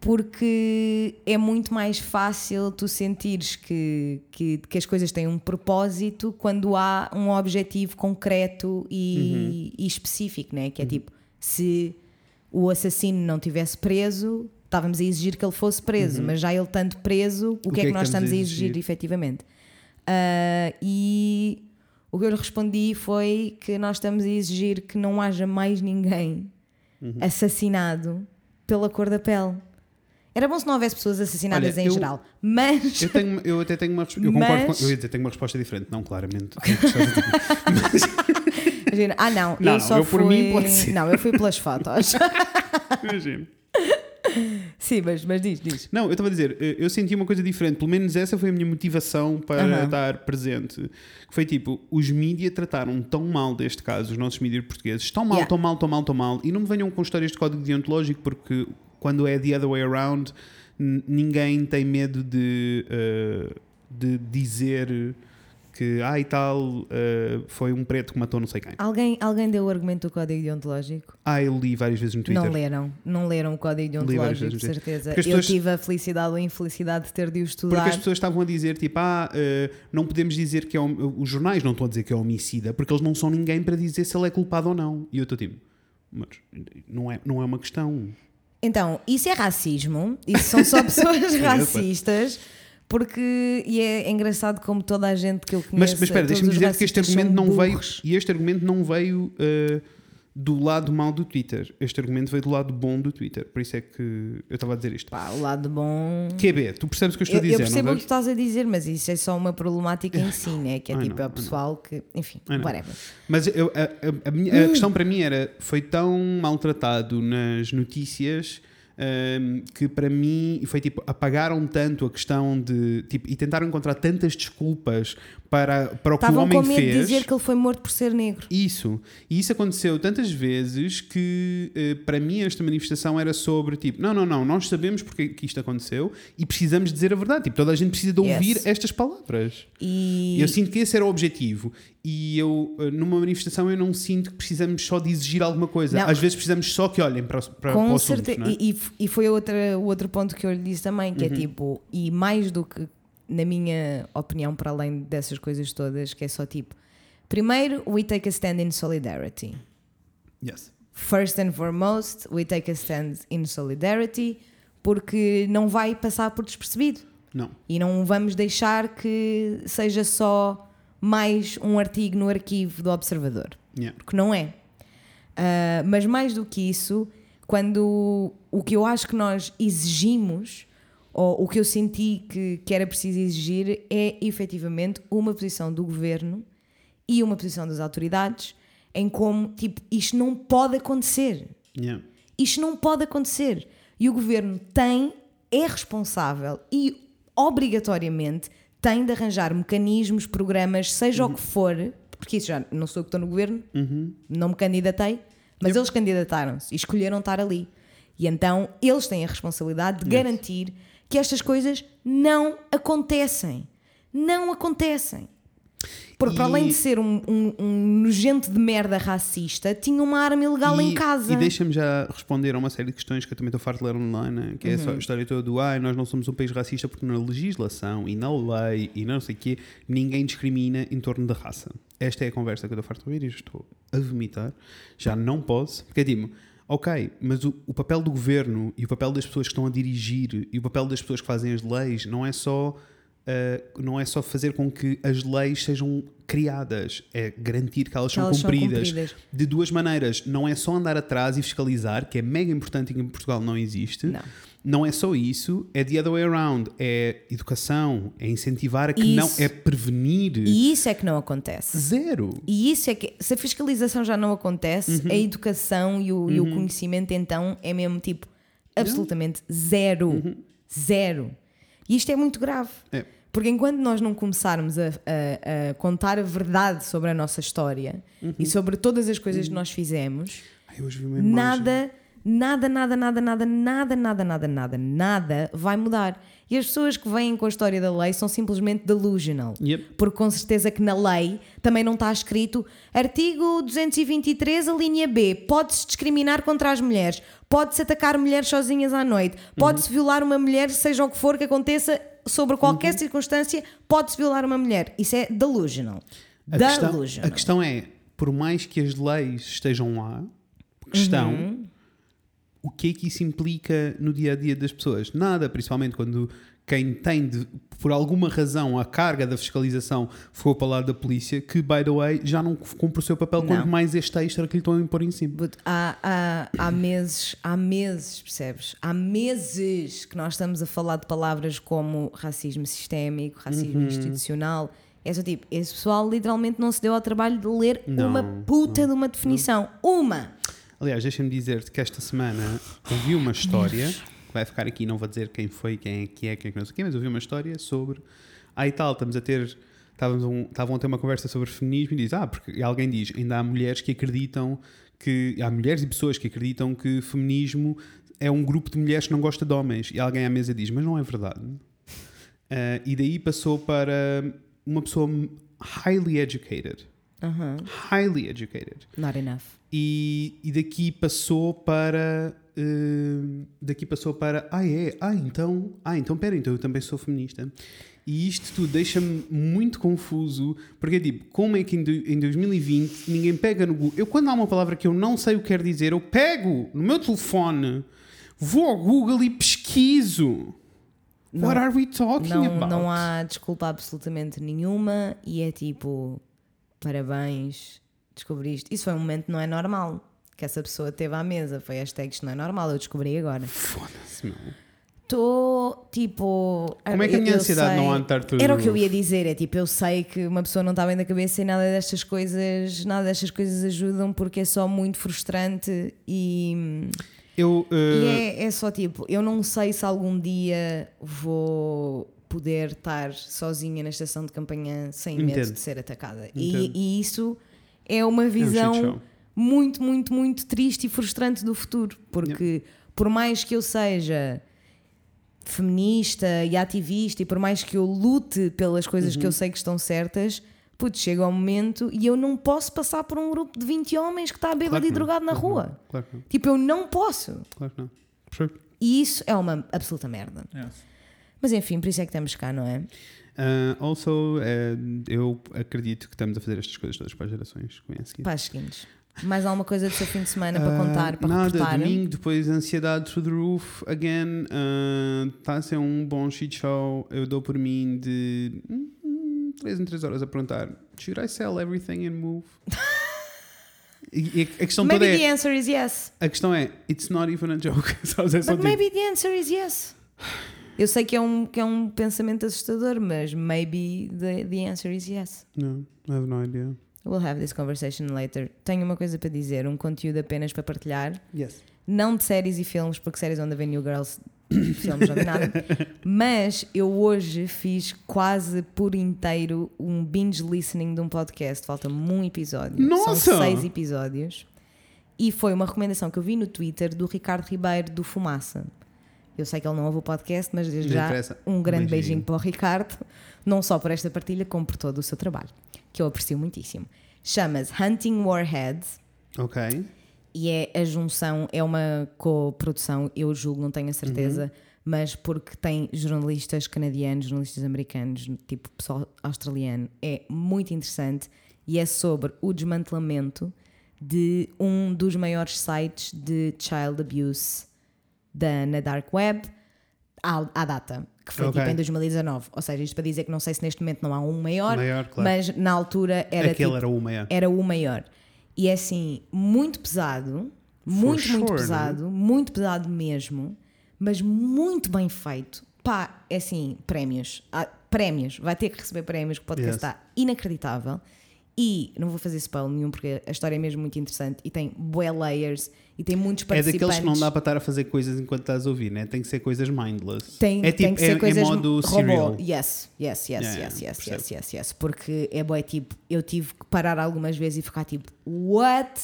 porque é muito mais fácil tu sentires que, que, que as coisas têm um propósito quando há um objetivo concreto e, e específico, né? que é tipo, se o assassino não tivesse preso, estávamos a exigir que ele fosse preso, mas já ele estando preso, o, que, é que nós estamos a exigir, efetivamente? Ah, e o que eu lhe respondi foi que nós estamos a exigir que não haja mais ninguém assassinado pela cor da pele. Era bom se não houvesse pessoas assassinadas Olha, em eu- geral, mas Eu, tenho, eu até tenho uma resposta. Eu concordo Mas- com, eu dizer, tenho uma resposta diferente. Não, claramente. Que ti. Imagina, ah não, Não, eu não, só eu por fui. mim pode ser. Não, eu fui pelas fotos. Imagino. [LAUGHS] Sim, mas, mas diz, diz. Não, eu estava a dizer, eh, eu senti uma coisa diferente. Pelo menos essa foi a minha motivação para Aham. estar presente. Que foi tipo, os mídias trataram tão mal deste caso, os nossos mídias portugueses, tão mal, Yeah. tão mal, tão mal, tão mal. E não me venham com histórias de código deontológico, porque quando é the other way around, ninguém tem medo de, eh, de dizer que, ah, e tal, eh, foi um preto que matou não sei quem. Alguém, alguém deu o argumento do código deontológico? Ah, eu li várias vezes no Twitter. Não leram, não leram o código deontológico, de no certeza. Porque Eu pessoas- tive a felicidade ou a infelicidade de ter de o Porque estudar. as pessoas estavam a dizer, tipo, ah, eh, não podemos dizer que é. hom- Os jornais não estão a dizer que é homicida, porque eles não são ninguém para dizer se ele é culpado ou não. E eu estou tipo, mas não é, não é uma questão. Então, isso é racismo, isso são só pessoas [LAUGHS] racistas, porque e é engraçado como toda a gente que eu Mas, conheço. mas espera, todos deixa-me dizer que este argumento não veio. E este argumento não veio eh, do lado mau do Twitter. Este argumento veio do lado bom do Twitter. Por isso é que eu estava a dizer isto. Pá, o lado bom. QB, tu percebes o que eu estou Eu, a dizer, eu percebo não o que tu estás a dizer, mas isso é só uma problemática em si, né? Que é [LAUGHS] I tipo, know, é o pessoal que. Enfim, whatever. Mas eu- a, a- a minha- a questão para mim era: foi tão maltratado nas notícias hum, que para mim foi tipo: apagaram tanto a questão de. Tipo, e tentaram encontrar tantas desculpas para, para o que o homem com medo de fez. dizer que ele foi morto por ser negro. Isso. E isso aconteceu tantas vezes que eh, para mim esta manifestação era sobre tipo, não, não, não, nós sabemos porque que isto aconteceu e precisamos dizer a verdade. Tipo, toda a gente precisa de ouvir Yes. estas palavras. E. Eu sinto que esse era o objetivo. E eu, eh, numa manifestação, eu não sinto que precisamos só de exigir alguma coisa. Não. Às vezes precisamos só que olhem para, para, para Com o assunto, certeza. é? E, e, foi outra, o outro ponto que eu lhe disse também, Uhum. que é tipo, e mais do que, na minha opinião, para além dessas coisas todas, que é só tipo, primeiro, we take a stand in solidarity. Yes. First and foremost, we take a stand in solidarity, porque não vai passar por despercebido. Não. E não vamos deixar que seja só mais um artigo no arquivo do Observador Yeah. porque não é. Ah, mas mais do que isso, quando o que eu acho que nós exigimos, ou o que eu senti que, que era preciso exigir, é efetivamente uma posição do governo e uma posição das autoridades em como, tipo, isto não pode acontecer. Yeah. Isto não pode acontecer. E o governo tem, é responsável e obrigatoriamente tem de arranjar mecanismos, programas, seja o que for, porque isso já não sou eu que estou no governo, não me candidatei, mas eles candidataram-se e escolheram estar ali. E então eles têm a responsabilidade de garantir que estas coisas não acontecem. Não acontecem. Porque para E- além de ser um, um- um nojento de merda racista, tinha uma arma ilegal em casa. E deixa-me já responder a uma série de questões que eu também estou farto de ler online, né? que é Uhum. só a história toda do ai, nós não somos um país racista porque na legislação e na lei e não sei o quê, ninguém discrimina em torno da raça. Esta é a conversa que eu estou farto de ouvir e já estou a vomitar. Já não posso, porque é tipo, ok, mas o, o papel do governo e o papel das pessoas que estão a dirigir e o papel das pessoas que fazem as leis não é só. uh, não é só fazer com que as leis sejam criadas, é garantir que elas, Que são, elas são cumpridas cumpridas. de duas maneiras. Não é só andar atrás e fiscalizar, que é mega importante e que em Portugal não existe. Não. Não é só isso, é the other way around. É educação, é incentivar a que Isso. não, é prevenir. E isso é que não acontece. Zero. E isso é que, se a fiscalização já não acontece, Uhum. a educação e o, e o conhecimento então é mesmo tipo absolutamente zero. Zero. E isto é muito grave. É. Porque enquanto nós não começarmos a, a- a contar a verdade sobre a nossa história Uhum. e sobre todas as coisas que nós fizemos, Ai, nada nada, nada, nada, nada, nada, nada, nada, nada, nada vai mudar. E as pessoas que vêm com a história da lei são simplesmente delusional. Yep. Porque com certeza que na lei também não está escrito artigo 223, a linha B, pode-se discriminar contra as mulheres, pode-se atacar mulheres sozinhas à noite, pode-se violar uma mulher, seja o que for que aconteça, sobre qualquer circunstância, pode-se violar uma mulher. Isso é delusional. A questão, Delusional. a questão é, por mais que as leis estejam lá, questão, Uhum. O que é que isso implica no dia a dia das pessoas? Nada, principalmente quando quem tem, de, por alguma razão, a carga da fiscalização for para o lado da polícia, que, by the way, já não cumpre o seu papel, Não. quanto mais este extra que lhe estão a impor em cima. But há, há, há meses, há meses, percebes? Há meses que nós estamos a falar de palavras como racismo sistémico, racismo Uhum. institucional. É só tipo, esse pessoal literalmente não se deu ao trabalho de ler Não, uma puta de uma definição. Uma! Aliás, deixa-me dizer-te que esta semana ouvi uma história, que vai ficar aqui, não vou dizer quem foi, quem é que é, quem é não sei quê, mas ouvi uma história sobre. Aí tal, estamos a ter. Estávamos um- estavam a ter uma conversa sobre feminismo e diz: Ah, porque e alguém diz, ainda há mulheres que acreditam que. Há mulheres e pessoas que acreditam que feminismo é um grupo de mulheres que não gosta de homens. E alguém à mesa diz: Mas não é verdade. Ah, e daí passou para uma pessoa highly educated. Highly educated. Not enough. E, e daqui passou para eh, daqui passou para ah é ah então ah então pera então eu também sou feminista e isto tudo deixa-me muito confuso porque é tipo como é que em 2020 ninguém pega no Google eu quando há uma palavra que eu não sei o que quer dizer eu pego no meu telefone vou ao Google e pesquiso Não. what are we talking Não, about não há desculpa absolutamente nenhuma e é tipo, parabéns, descobriste. Isso foi um momento que não é normal. Que essa pessoa teve à mesa. Foi hashtag isto não é normal, eu descobri agora. foda-se meu Estou tipo. Como é que a minha ansiedade sei- não estar tudo Era o que eu ia dizer, é tipo, eu sei que uma pessoa não está bem da cabeça e nada destas coisas, nada destas coisas ajudam porque é só muito frustrante e, eu e eh, é, é só tipo, eu não sei se algum dia vou poder estar sozinha na estação de campanha sem medo Entendo. de ser atacada. E, e isso é uma é um visão muito, muito, muito triste e frustrante do futuro. Porque por mais que eu seja feminista e ativista e por mais que eu lute pelas coisas Uhum. que eu sei que estão certas, putz, chega ao momento e eu não posso passar por um grupo de 20 homens que está bêbado Claro e drogado na claro rua. claro que não Tipo, eu não posso. claro que não Percebo. E isso é uma absoluta merda. Yes. Mas enfim, por isso é que estamos cá, não é? Uh, also, eh, eu acredito que estamos a fazer estas coisas todas para as gerações que vêm a seguir. Para as seguintes. Mais alguma coisa do seu fim de semana para Ah, contar, para nada, reportar? domingo, depois ansiedade through the roof, again, está a ser um bom shit show, eu dou por mim de 3 em 3 horas a perguntar, should I sell everything and move? [LAUGHS] e, a questão Maybe toda the é, answer is yes. a questão é, it's not even a joke, [LAUGHS] sabes? É But tipo, maybe the answer is yes. [SIGHS] Eu sei que é um, que é um pensamento assustador, mas maybe the, the answer is yes. no, I have no idea. We'll have this conversation later. Tenho uma coisa para dizer, um conteúdo apenas para partilhar. Yes. Não de séries e filmes, porque séries onde vem New Girls, [COUGHS] filmes não nada. Mas eu hoje fiz quase por inteiro um binge listening de um podcast. Falta-me um episódio. Nossa! São seis episódios. E foi uma recomendação que eu vi no Twitter do Ricardo Ribeiro do Fumaça. Eu sei que ele não ouve o podcast, mas desde já um grande Beijinho. beijinho para o Ricardo, não só por esta partilha, como por todo o seu trabalho, que eu aprecio muitíssimo. Chama-se Hunting Warheads Ok. e é a junção, é uma co-produção, eu julgo, não tenho a certeza, Uhum. mas porque tem jornalistas canadianos, jornalistas americanos, tipo pessoal australiano, é muito interessante e é sobre o desmantelamento de um dos maiores sites de child abuse da, na Dark Web à, à data, que foi Ok. tipo em 2019. Ou seja, isto para dizer que não sei se neste momento não há um maior, Maior, claro. mas na altura era Aquele tipo, era o maior. era o maior. E é assim, muito pesado, muito, muito sure, pesado, muito pesado mesmo, mas muito bem feito. Pá, é assim, prémios. Ah, prémios, vai ter que receber prémios, que o podcast Yes. está inacreditável. E não vou fazer spoiler nenhum, porque a história é mesmo muito interessante e tem bué layers e tem muitos É participantes. daqueles que não dá para estar a fazer coisas enquanto estás a ouvir, né? Tem que ser coisas mindless. Tem, é tem tipo, que ser é, coisas é modo robô. serial. Yes, yes, yes, Yeah, yes, yes, yes, yes, yes. Porque é boa, tipo, eu tive que parar algumas vezes e ficar tipo, what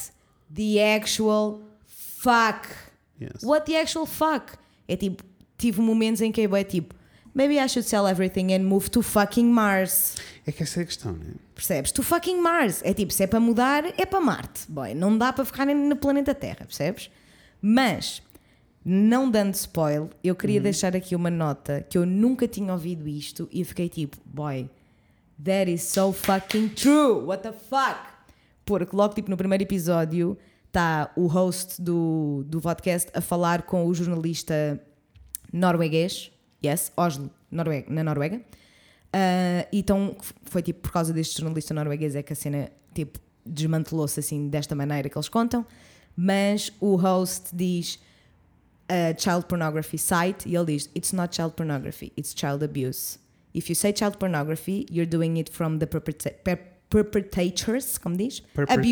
the actual fuck? Yes. What the actual fuck? É tipo, tive momentos em que é bué, tipo, maybe I should sell everything and move to fucking Mars. É que essa é a questão, né? Percebes? To fucking Mars. É tipo, se é para mudar, é para Marte. Boy, não dá para ficar no planeta Terra, percebes? Mas, não dando spoil, eu queria deixar aqui uma nota que eu nunca tinha ouvido isto e eu fiquei tipo, boy, that is so fucking true. What the fuck? Porque logo tipo no primeiro episódio está o host do, do podcast a falar com o jornalista norueguês, yes, Oslo, Noruega, na Noruega. Ah, então foi tipo por causa deste jornalista norueguês é que a cena tipo desmantelou-se assim desta maneira que eles contam. Mas o host diz a child pornography site e ele diz it's not child pornography, it's child abuse. If you say child pornography, you're doing it from the perpetra- per- perpetrators, como diz?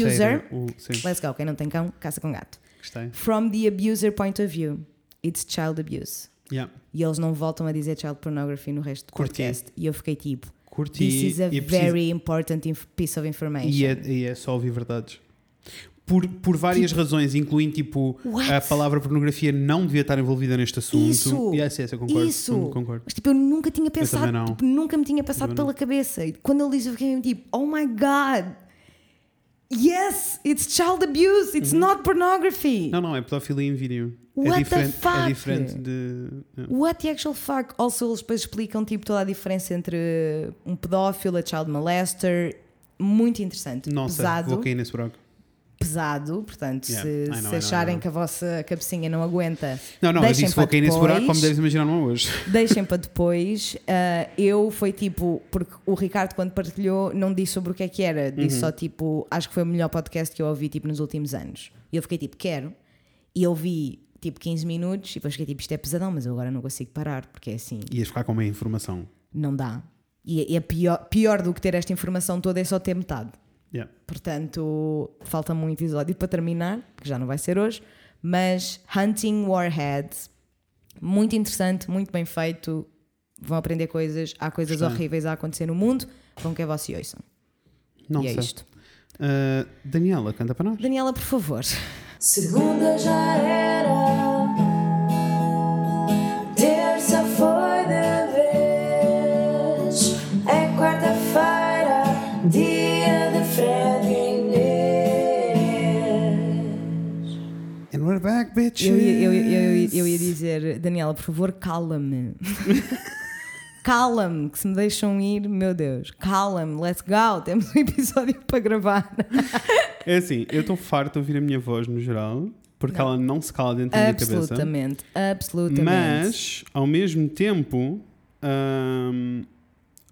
Abuser. o- Let's go, quem não tem cão, caça com gato. gostei. From the abuser point of view, it's child abuse. Yeah. E eles não voltam a dizer child pornography no resto do Curti. podcast. E eu fiquei tipo, Curti this is a e preciso- very important piece of information. E é, e é só ouvir verdades. Por, por várias razões, incluindo tipo What? a palavra pornografia não devia estar envolvida neste assunto. Isso! Yes, yes, eu concordo. Isso! eu concordo. Mas tipo, eu nunca tinha pensado, tipo, nunca me tinha passado pela cabeça. E quando ele disse, eu fiquei tipo, oh my god, yes, it's child abuse, it's not pornography. Uhum. Não, não, é pedofilia em vídeo. What é the diferente, fuck? É diferente de. What the actual fuck? Also, eles depois explicam tipo, toda a diferença entre um pedófilo, a child molester. Muito interessante. Nossa, pesado, vou cair nesse buraco. Pesado. Portanto, Yeah, se, know, se know, acharem que a vossa cabecinha não aguenta, Não, não, eu Deixem disse vou para cair nesse buraco, como deves imaginar, não é hoje. [LAUGHS] deixem para depois. Ah, eu foi tipo, porque o Ricardo, quando partilhou, não disse sobre o que é que era. Disse Uhum. só tipo, acho que foi o melhor podcast que eu ouvi tipo, nos últimos anos. E eu fiquei tipo, quero. E eu vi tipo 15 minutos e depois fiquei tipo, isto é pesadão, mas eu agora não consigo parar, porque é assim, Ias ficar com uma informação. não dá. E é pior, pior do que ter esta informação toda é só ter metade. Yeah. Portanto, falta-me um episódio para terminar, que já não vai ser hoje, mas Hunting Warheads, muito interessante, muito bem feito. Vão aprender coisas, há coisas horríveis a acontecer no mundo, vão que vocês ouçam. Não e é sei. isto. Ah, Daniela, canta para nós. Daniela, por favor. Segunda já era, Eu, ia- eu, eu, eu ia dizer, Daniela, por favor, cala-me. [LAUGHS] Cala-me, que se me deixam ir, meu Deus, cala-me, let's go, temos um episódio [LAUGHS] para gravar. É assim, eu estou farto de ouvir a minha voz no geral, porque ela não se cala dentro da minha cabeça. Absolutamente, absolutamente. Mas, ao mesmo tempo, ahm,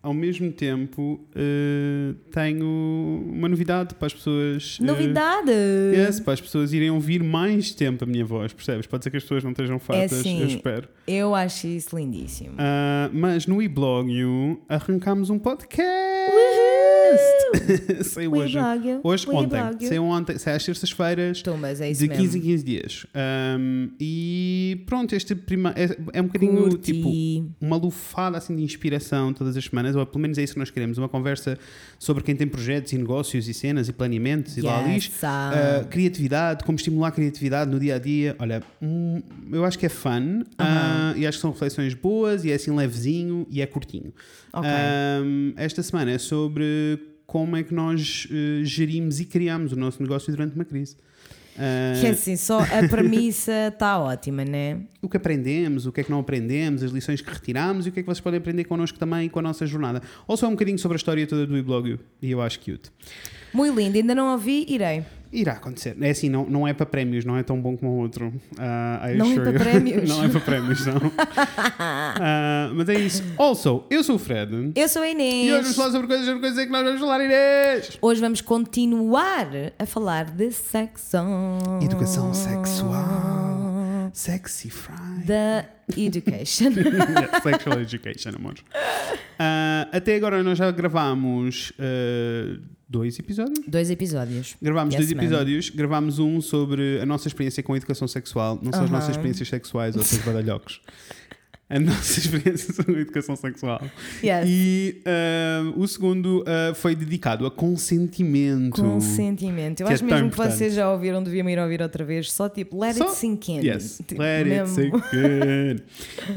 ao mesmo tempo, eh, tenho uma novidade para as pessoas. eh, Novidade! yes, para as pessoas irem ouvir mais tempo a minha voz, percebes? Pode ser que as pessoas não estejam fartas, assim, eu espero. Eu acho isso lindíssimo. Ah, mas no eBlogio arrancámos um podcast! [LAUGHS] Saiu hoje. Hoje, ontem. Weblogio. Saiu ontem, sai às terças-feiras. Tumbas, é isso De mesmo. 15 em 15 dias. Um, e pronto, este prima é, é um bocadinho Curti. tipo uma lufada assim de inspiração todas as semanas, ou pelo menos é isso que nós queremos, uma conversa sobre quem tem projetos e negócios e cenas e planeamentos e lá Yes, diz. ah. Uh, criatividade, como estimular a criatividade no dia a dia. Olha, hum, eu acho que é fun uh, e acho que são reflexões boas e é assim levezinho e é curtinho. Ok. Um, esta semana é sobre como é que nós uh, gerimos e criamos o nosso negócio durante uma crise. Uh, Que assim, só a premissa está [LAUGHS] ótima, né? o que aprendemos, o que é que não aprendemos, as lições que retiramos e o que é que vocês podem aprender connosco também com a nossa jornada. Ou só um bocadinho sobre a história toda do e-blog e eu acho cute. Muito lindo, ainda não ouvi, irei. Irá acontecer. É assim, não, não é para prémios, não é tão bom como o outro. I Não é para prémios. não é para prémios, não. [LAUGHS] Ah, mas é isso. Also, eu sou o Fred. Eu sou a E hoje Inês. vamos falar sobre coisas, sobre coisas que nós vamos falar, Inês. Hoje vamos continuar a falar de sexo. Educação sexual. Sexy Friday. Da education. [LAUGHS] Yeah, Sexual Education, amores. Ah, até agora nós já gravámos ah, dois episódios. Dois episódios. Gravámos Yes, dois episódios. Gravámos um sobre a nossa experiência com a educação sexual. Não são as Aham. nossas experiências sexuais ou seus badalhocos. A nossa [LAUGHS] experiência sobre a educação sexual. Yes. E ah, o segundo ah, foi dedicado a consentimento. Consentimento. Eu é acho tão mesmo que importante. vocês já ouviram, deviam ir ouvir outra vez. Só tipo, let Só- it sink in. Yes, Tipo, let it mesmo. sink in.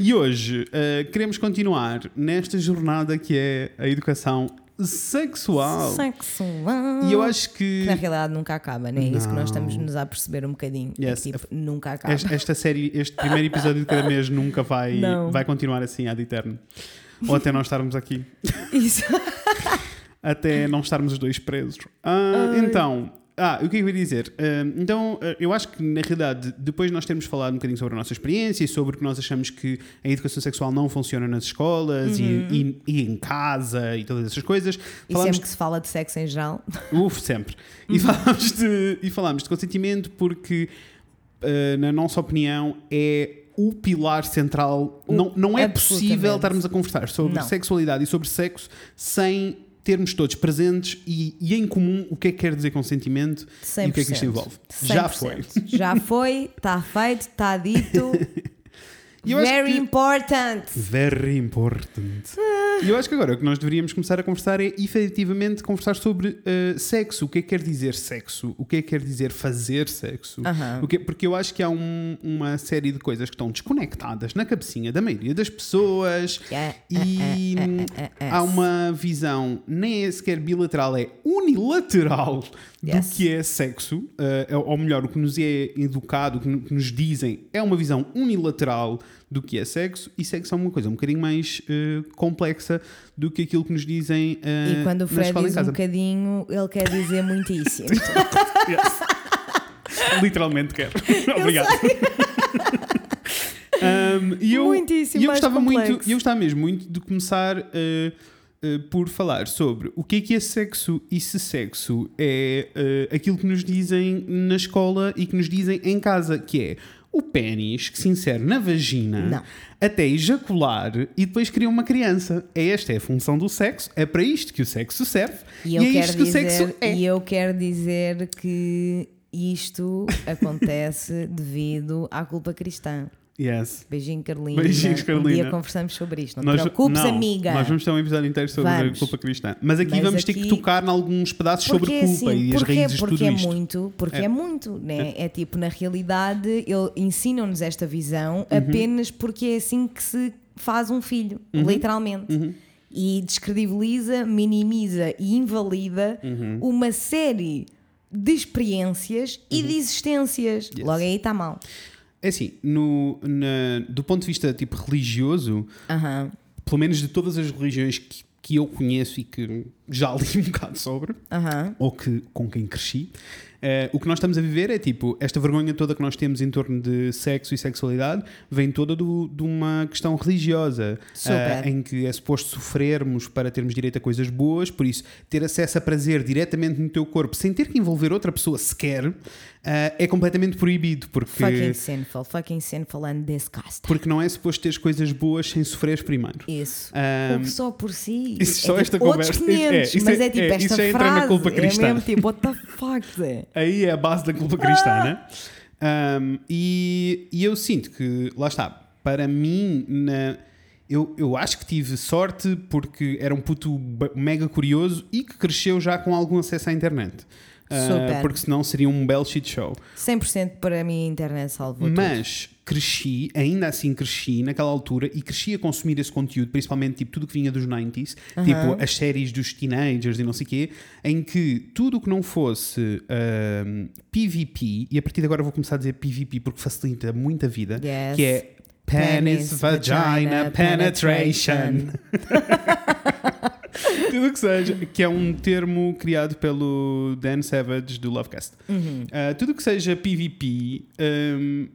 [LAUGHS] E hoje ah, queremos continuar nesta jornada que é a educação sexual. Sexual. E eu acho que Que na realidade nunca acaba, não é isso que nós estamos nos a perceber um bocadinho. É Yes. que, tipo, nunca acaba. esta, esta série, este primeiro episódio de cada mês nunca vai, Não. vai continuar assim ad eterno. Ou até nós estarmos aqui. Isso. [LAUGHS] até não estarmos os dois presos. Ah, então, ah, o que é que eu ia dizer? Ah, então, ah, eu acho que na realidade, depois de nós termos falado um bocadinho sobre a nossa experiência e sobre que nós achamos que a educação sexual não funciona nas escolas e- e, e em casa e todas essas coisas, Uhum. E falámos sempre que se fala de sexo em geral. [LAUGHS] Uf, sempre. Uhum. E falámos de, e falámos de consentimento porque, eh, na nossa opinião, é o pilar central. O- não, não é possível estarmos a conversar sobre Não. sexualidade e sobre sexo sem termos todos presentes e, e em comum o que é que quer dizer consentimento 100%. e o que é que isto envolve. Já foi. 100%. Já foi, está feito, está dito. [LAUGHS] E Very que- important. Very important. E eu acho que agora o que nós deveríamos começar a conversar é efetivamente conversar sobre eh, sexo. O que é que quer dizer sexo? O que é que quer dizer fazer sexo? Aham. O que- porque eu acho que há um- uma série de coisas que estão desconectadas na cabecinha da maioria das pessoas Yeah. e eh, eh, há uma visão nem é sequer bilateral, é unilateral Yes. do que é sexo, eh, ou melhor, o que nos é educado, o que nos dizem é uma visão unilateral do que é sexo e sexo é uma coisa um bocadinho mais eh, complexa do que aquilo que nos dizem eh, E quando o Fred diz um bocadinho, ele quer dizer muitíssimo. [LAUGHS] Yes. Literalmente quero. [LAUGHS] Obrigado. Um, e eu, Muitíssimo e eu gostava muito, complexo. eu gostava mesmo muito de começar eh, por falar sobre o que é que é sexo e se sexo é eh, aquilo que nos dizem na escola e que nos dizem em casa, que é o pênis que se insere na vagina Não. até ejacular e depois cria uma criança. É Esta é a função do sexo, é para isto que o sexo serve E eu, é quero isto que o dizer, sexo é. e eu quero dizer que isto [LAUGHS] acontece devido à culpa cristã. Yes. Beijinho, Carolina. Beijinhos, Um Carolina. dia conversamos sobre isto. Não te preocupes, não, amiga. Nós vamos ter um episódio inteiro sobre Vamos. a culpa cristã. Mas aqui Mas vamos ter que aqui- tocar em alguns pedaços sobre Porque, culpa assim, e as porque, raízes de porque tudo é isto. muito, porque É. é, muito, né? É. tipo, na realidade, ele ensinam-nos esta visão Uhum. apenas porque é assim que se faz um filho, Uhum. literalmente. E descredibiliza, minimiza e invalida Uhum. uma série de experiências e Uhum. de existências. Logo aí está mal. É assim, no, na- do ponto de vista tipo religioso, pelo menos de todas as religiões que, que eu conheço e que já li [LAUGHS] um bocado sobre, ou que, com quem cresci, eh, o que nós estamos a viver é tipo, esta vergonha toda que nós temos em torno de sexo e sexualidade vem toda do- de uma questão religiosa, eh, em que é suposto sofrermos para termos direito a coisas boas, por isso ter acesso a prazer diretamente no teu corpo sem ter que envolver outra pessoa sequer eh, é completamente proibido, porque, Fucking sinful, fucking sinful and disgusting. porque não é suposto teres coisas boas sem sofreres primeiro. Isso. O que só por si. [LAUGHS] isso só é esta tipo outros conversa- isso- é, 500, isso mas é- é, tipo é, esta isso já entra frase. na culpa é cristã. mesmo tipo, what the fuck, [LAUGHS] Zé? Aí é a base da culpa cristã, né? Um, e, e eu sinto que, lá está, para mim, na- eu, eu acho que tive sorte porque era um puto mega curioso e que cresceu já com algum acesso à internet. Uh, Super. porque senão seria um belo shit show. 100% para mim a internet salvou tudo. Mas cresci, ainda assim cresci naquela altura e cresci a consumir esse conteúdo, principalmente tipo tudo que vinha dos 90s, tipo as séries dos teenagers e não sei o quê, em que tudo o que não fosse PVP, e a partir de agora vou começar a dizer PVP porque facilita muito a vida, Yes. que é Penis, Penis, Vagina, vagina, Penetration. [LAUGHS] [LAUGHS] Tudo o que seja, que é um termo criado pelo Dan Savage do Lovecast. Uhum. Uh, tudo o que seja PvP um,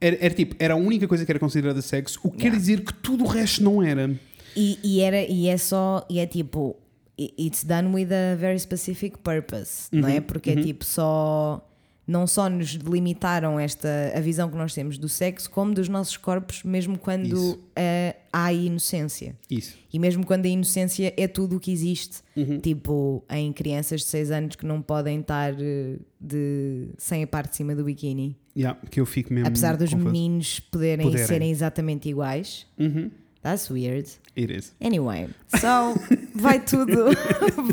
era, era tipo, era a única coisa que era considerada sexo, o que quer Yeah. dizer que tudo o resto não era. E, e, era, e é só, e é tipo, it's done with a very specific purpose, não Uhum, é? Porque é tipo só não só nos limitaram esta a visão que nós temos do sexo, como dos nossos corpos, mesmo quando ah, há inocência. Isso. E mesmo quando a inocência é tudo o que existe, Uhum. tipo em crianças de 6 anos que não podem estar eh, de, sem a parte de cima do biquíni, Yeah, que eu fico mesmo. apesar dos confuso. meninos poderem, Poderem. serem exatamente iguais. Uhum. That's weird. It is. Anyway, so [LAUGHS] vai [LAUGHS] tudo,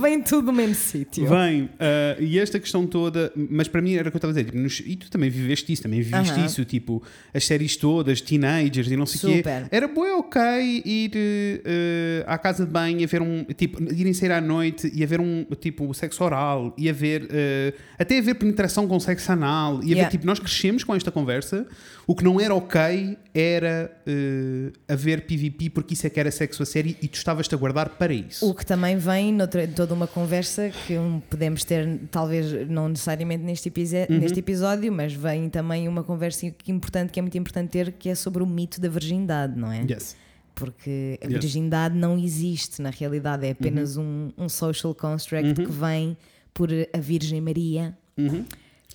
vem tudo no mesmo sítio. Vem, ah, e esta questão toda, mas para mim era o que eu estava a dizer, tipo, nos- e tu também viveste isso, também viviste isso, tipo, as séries todas, teenagers e não sei o quê. Era bué ok ir eh, à casa de banho e haver um, tipo, irem sair à noite e haver um, tipo, sexo oral e haver, eh, até haver penetração com sexo anal e haver, Yeah. tipo, nós crescemos com esta conversa, o que não era ok era eh, haver PVP porque isso é que era sexo a série e tu estavas-te a guardar para isso. O que também vem noutra, toda uma conversa que podemos ter, talvez não necessariamente neste, Uhum. neste episódio, mas vem também uma conversa que importante, que é muito importante ter, que é sobre o mito da virgindade, não é? Yes. Porque a Yes. Uhum. virgindade não existe, na realidade, é apenas um, um social construct que vem por a Virgem Maria Uhum.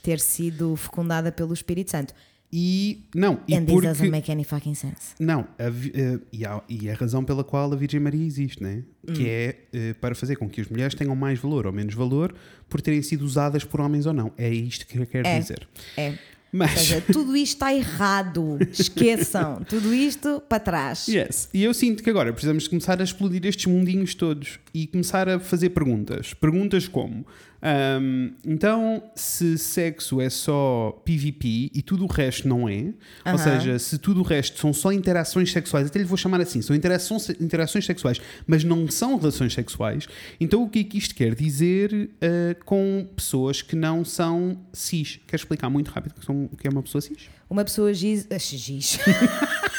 ter sido fecundada pelo Espírito Santo. E não, e And this porque doesn't make any fucking sense. não, a eh, e, há- e a razão pela qual a Virgem Maria existe, né? Hum. Que é eh, para fazer com que as mulheres tenham mais valor ou menos valor por terem sido usadas por homens ou não. É isto que eu quero É. dizer. É. Mas Ou seja, tudo isto está errado. [LAUGHS] Esqueçam. Tudo isto para trás. Yes. E eu sinto que agora precisamos começar a explodir estes mundinhos todos e começar a fazer perguntas. Perguntas como: ahm, então, se sexo é só PVP e tudo o resto não é, ou Aham. seja, se tudo o resto são só interações sexuais, até lhe vou chamar assim, são interações, interações sexuais, mas não são relações sexuais, então o que é que isto quer dizer ah, com pessoas que não são cis? Quer explicar muito rápido o que é uma pessoa cis? Uma pessoa giz. ah, giz. [LAUGHS]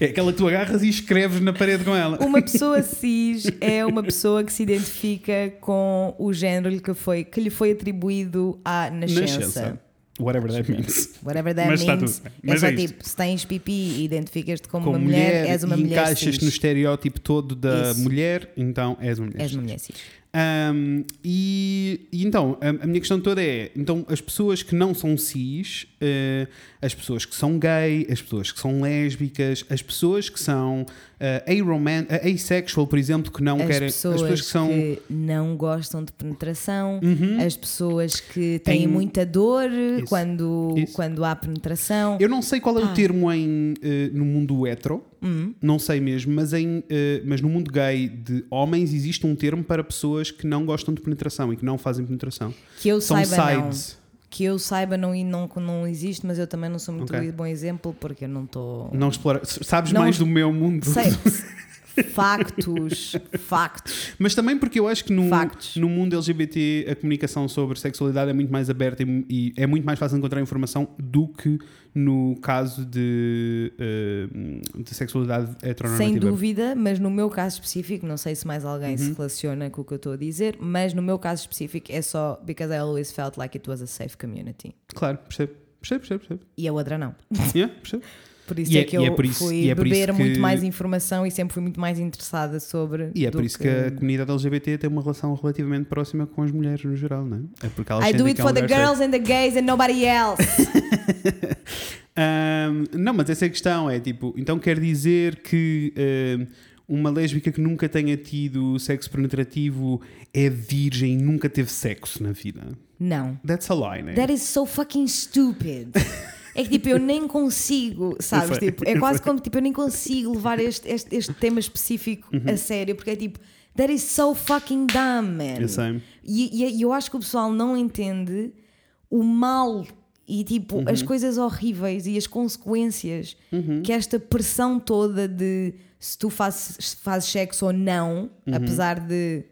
É aquela que tu agarras e escreves na parede com ela. Uma [LAUGHS] pessoa cis é uma pessoa que se identifica com o género que, foi, que lhe foi atribuído à nascença. Nascença. Whatever that means. Whatever that Mas está means. tudo bem. É Mas só é isto. tipo, se tens pipi e identificas-te como, Como uma mulher, és uma e mulher encaixas cis. no estereótipo todo da Isso. mulher, então és uma mulher. És cis. uma mulher cis. Ahm, e, e então, a, a minha questão toda é: então, as pessoas que não são cis, eh, as pessoas que são gay, as pessoas que são lésbicas, as pessoas que são eh, asexual, por exemplo, que não As querem. pessoas, as pessoas que são. Uhum. não gostam de penetração, as pessoas que têm Tem- muita dor Isso. quando, Isso. quando há penetração. Eu não sei qual é o Ah. termo em, eh, no mundo hetero, Hum. não sei mesmo, mas, em, eh, mas no mundo gay de homens existe um termo para pessoas que não gostam de penetração e que não fazem penetração. Que eu São saiba, não. Que eu saiba, não, não, não existe, mas eu também não sou muito Ok. bom exemplo porque eu não estou. Não explora. Sabes Não mais es- do meu mundo. Sei. [LAUGHS] factos. Factos. Mas também porque eu acho que no, Factos. no mundo LGBT a comunicação sobre sexualidade é muito mais aberta e, e é muito mais fácil encontrar informação do que no caso de, eh, de sexualidade heteronormativa. Sem dúvida, mas no meu caso específico, não sei se mais alguém Uhum. se relaciona com o que eu estou a dizer, mas no meu caso específico é só because I always felt like it was a safe community. Claro, percebo. Percebo, percebo, percebo. E a outra não. Yeah, percebo. Por isso E é, é- que e eu é isso- fui é beber que- muito mais informação e sempre fui muito mais interessada sobre. E é por isso que... a comunidade LGBT tem uma relação relativamente próxima com as mulheres no geral, não é? É porque elas I do it que é for um the girls and the gays and nobody else. [LAUGHS] Ahm, não, mas essa é a questão. É tipo, então quer dizer que ahm, uma lésbica que nunca tenha tido sexo penetrativo é virgem e nunca teve sexo na vida. não. That's a lie, né? That is so fucking stupid. [LAUGHS] É que tipo, eu nem consigo, sabes? Tipo, é quase como tipo, eu nem consigo levar este, este, este tema específico Uhum. a sério, porque é tipo, that is so fucking dumb, man. Eu sei. E, e- eu acho que o pessoal não entende o mal e tipo Uhum. as coisas horríveis e as consequências que esta pressão toda de se tu fazes, fazes sexo ou não, Uhum. apesar de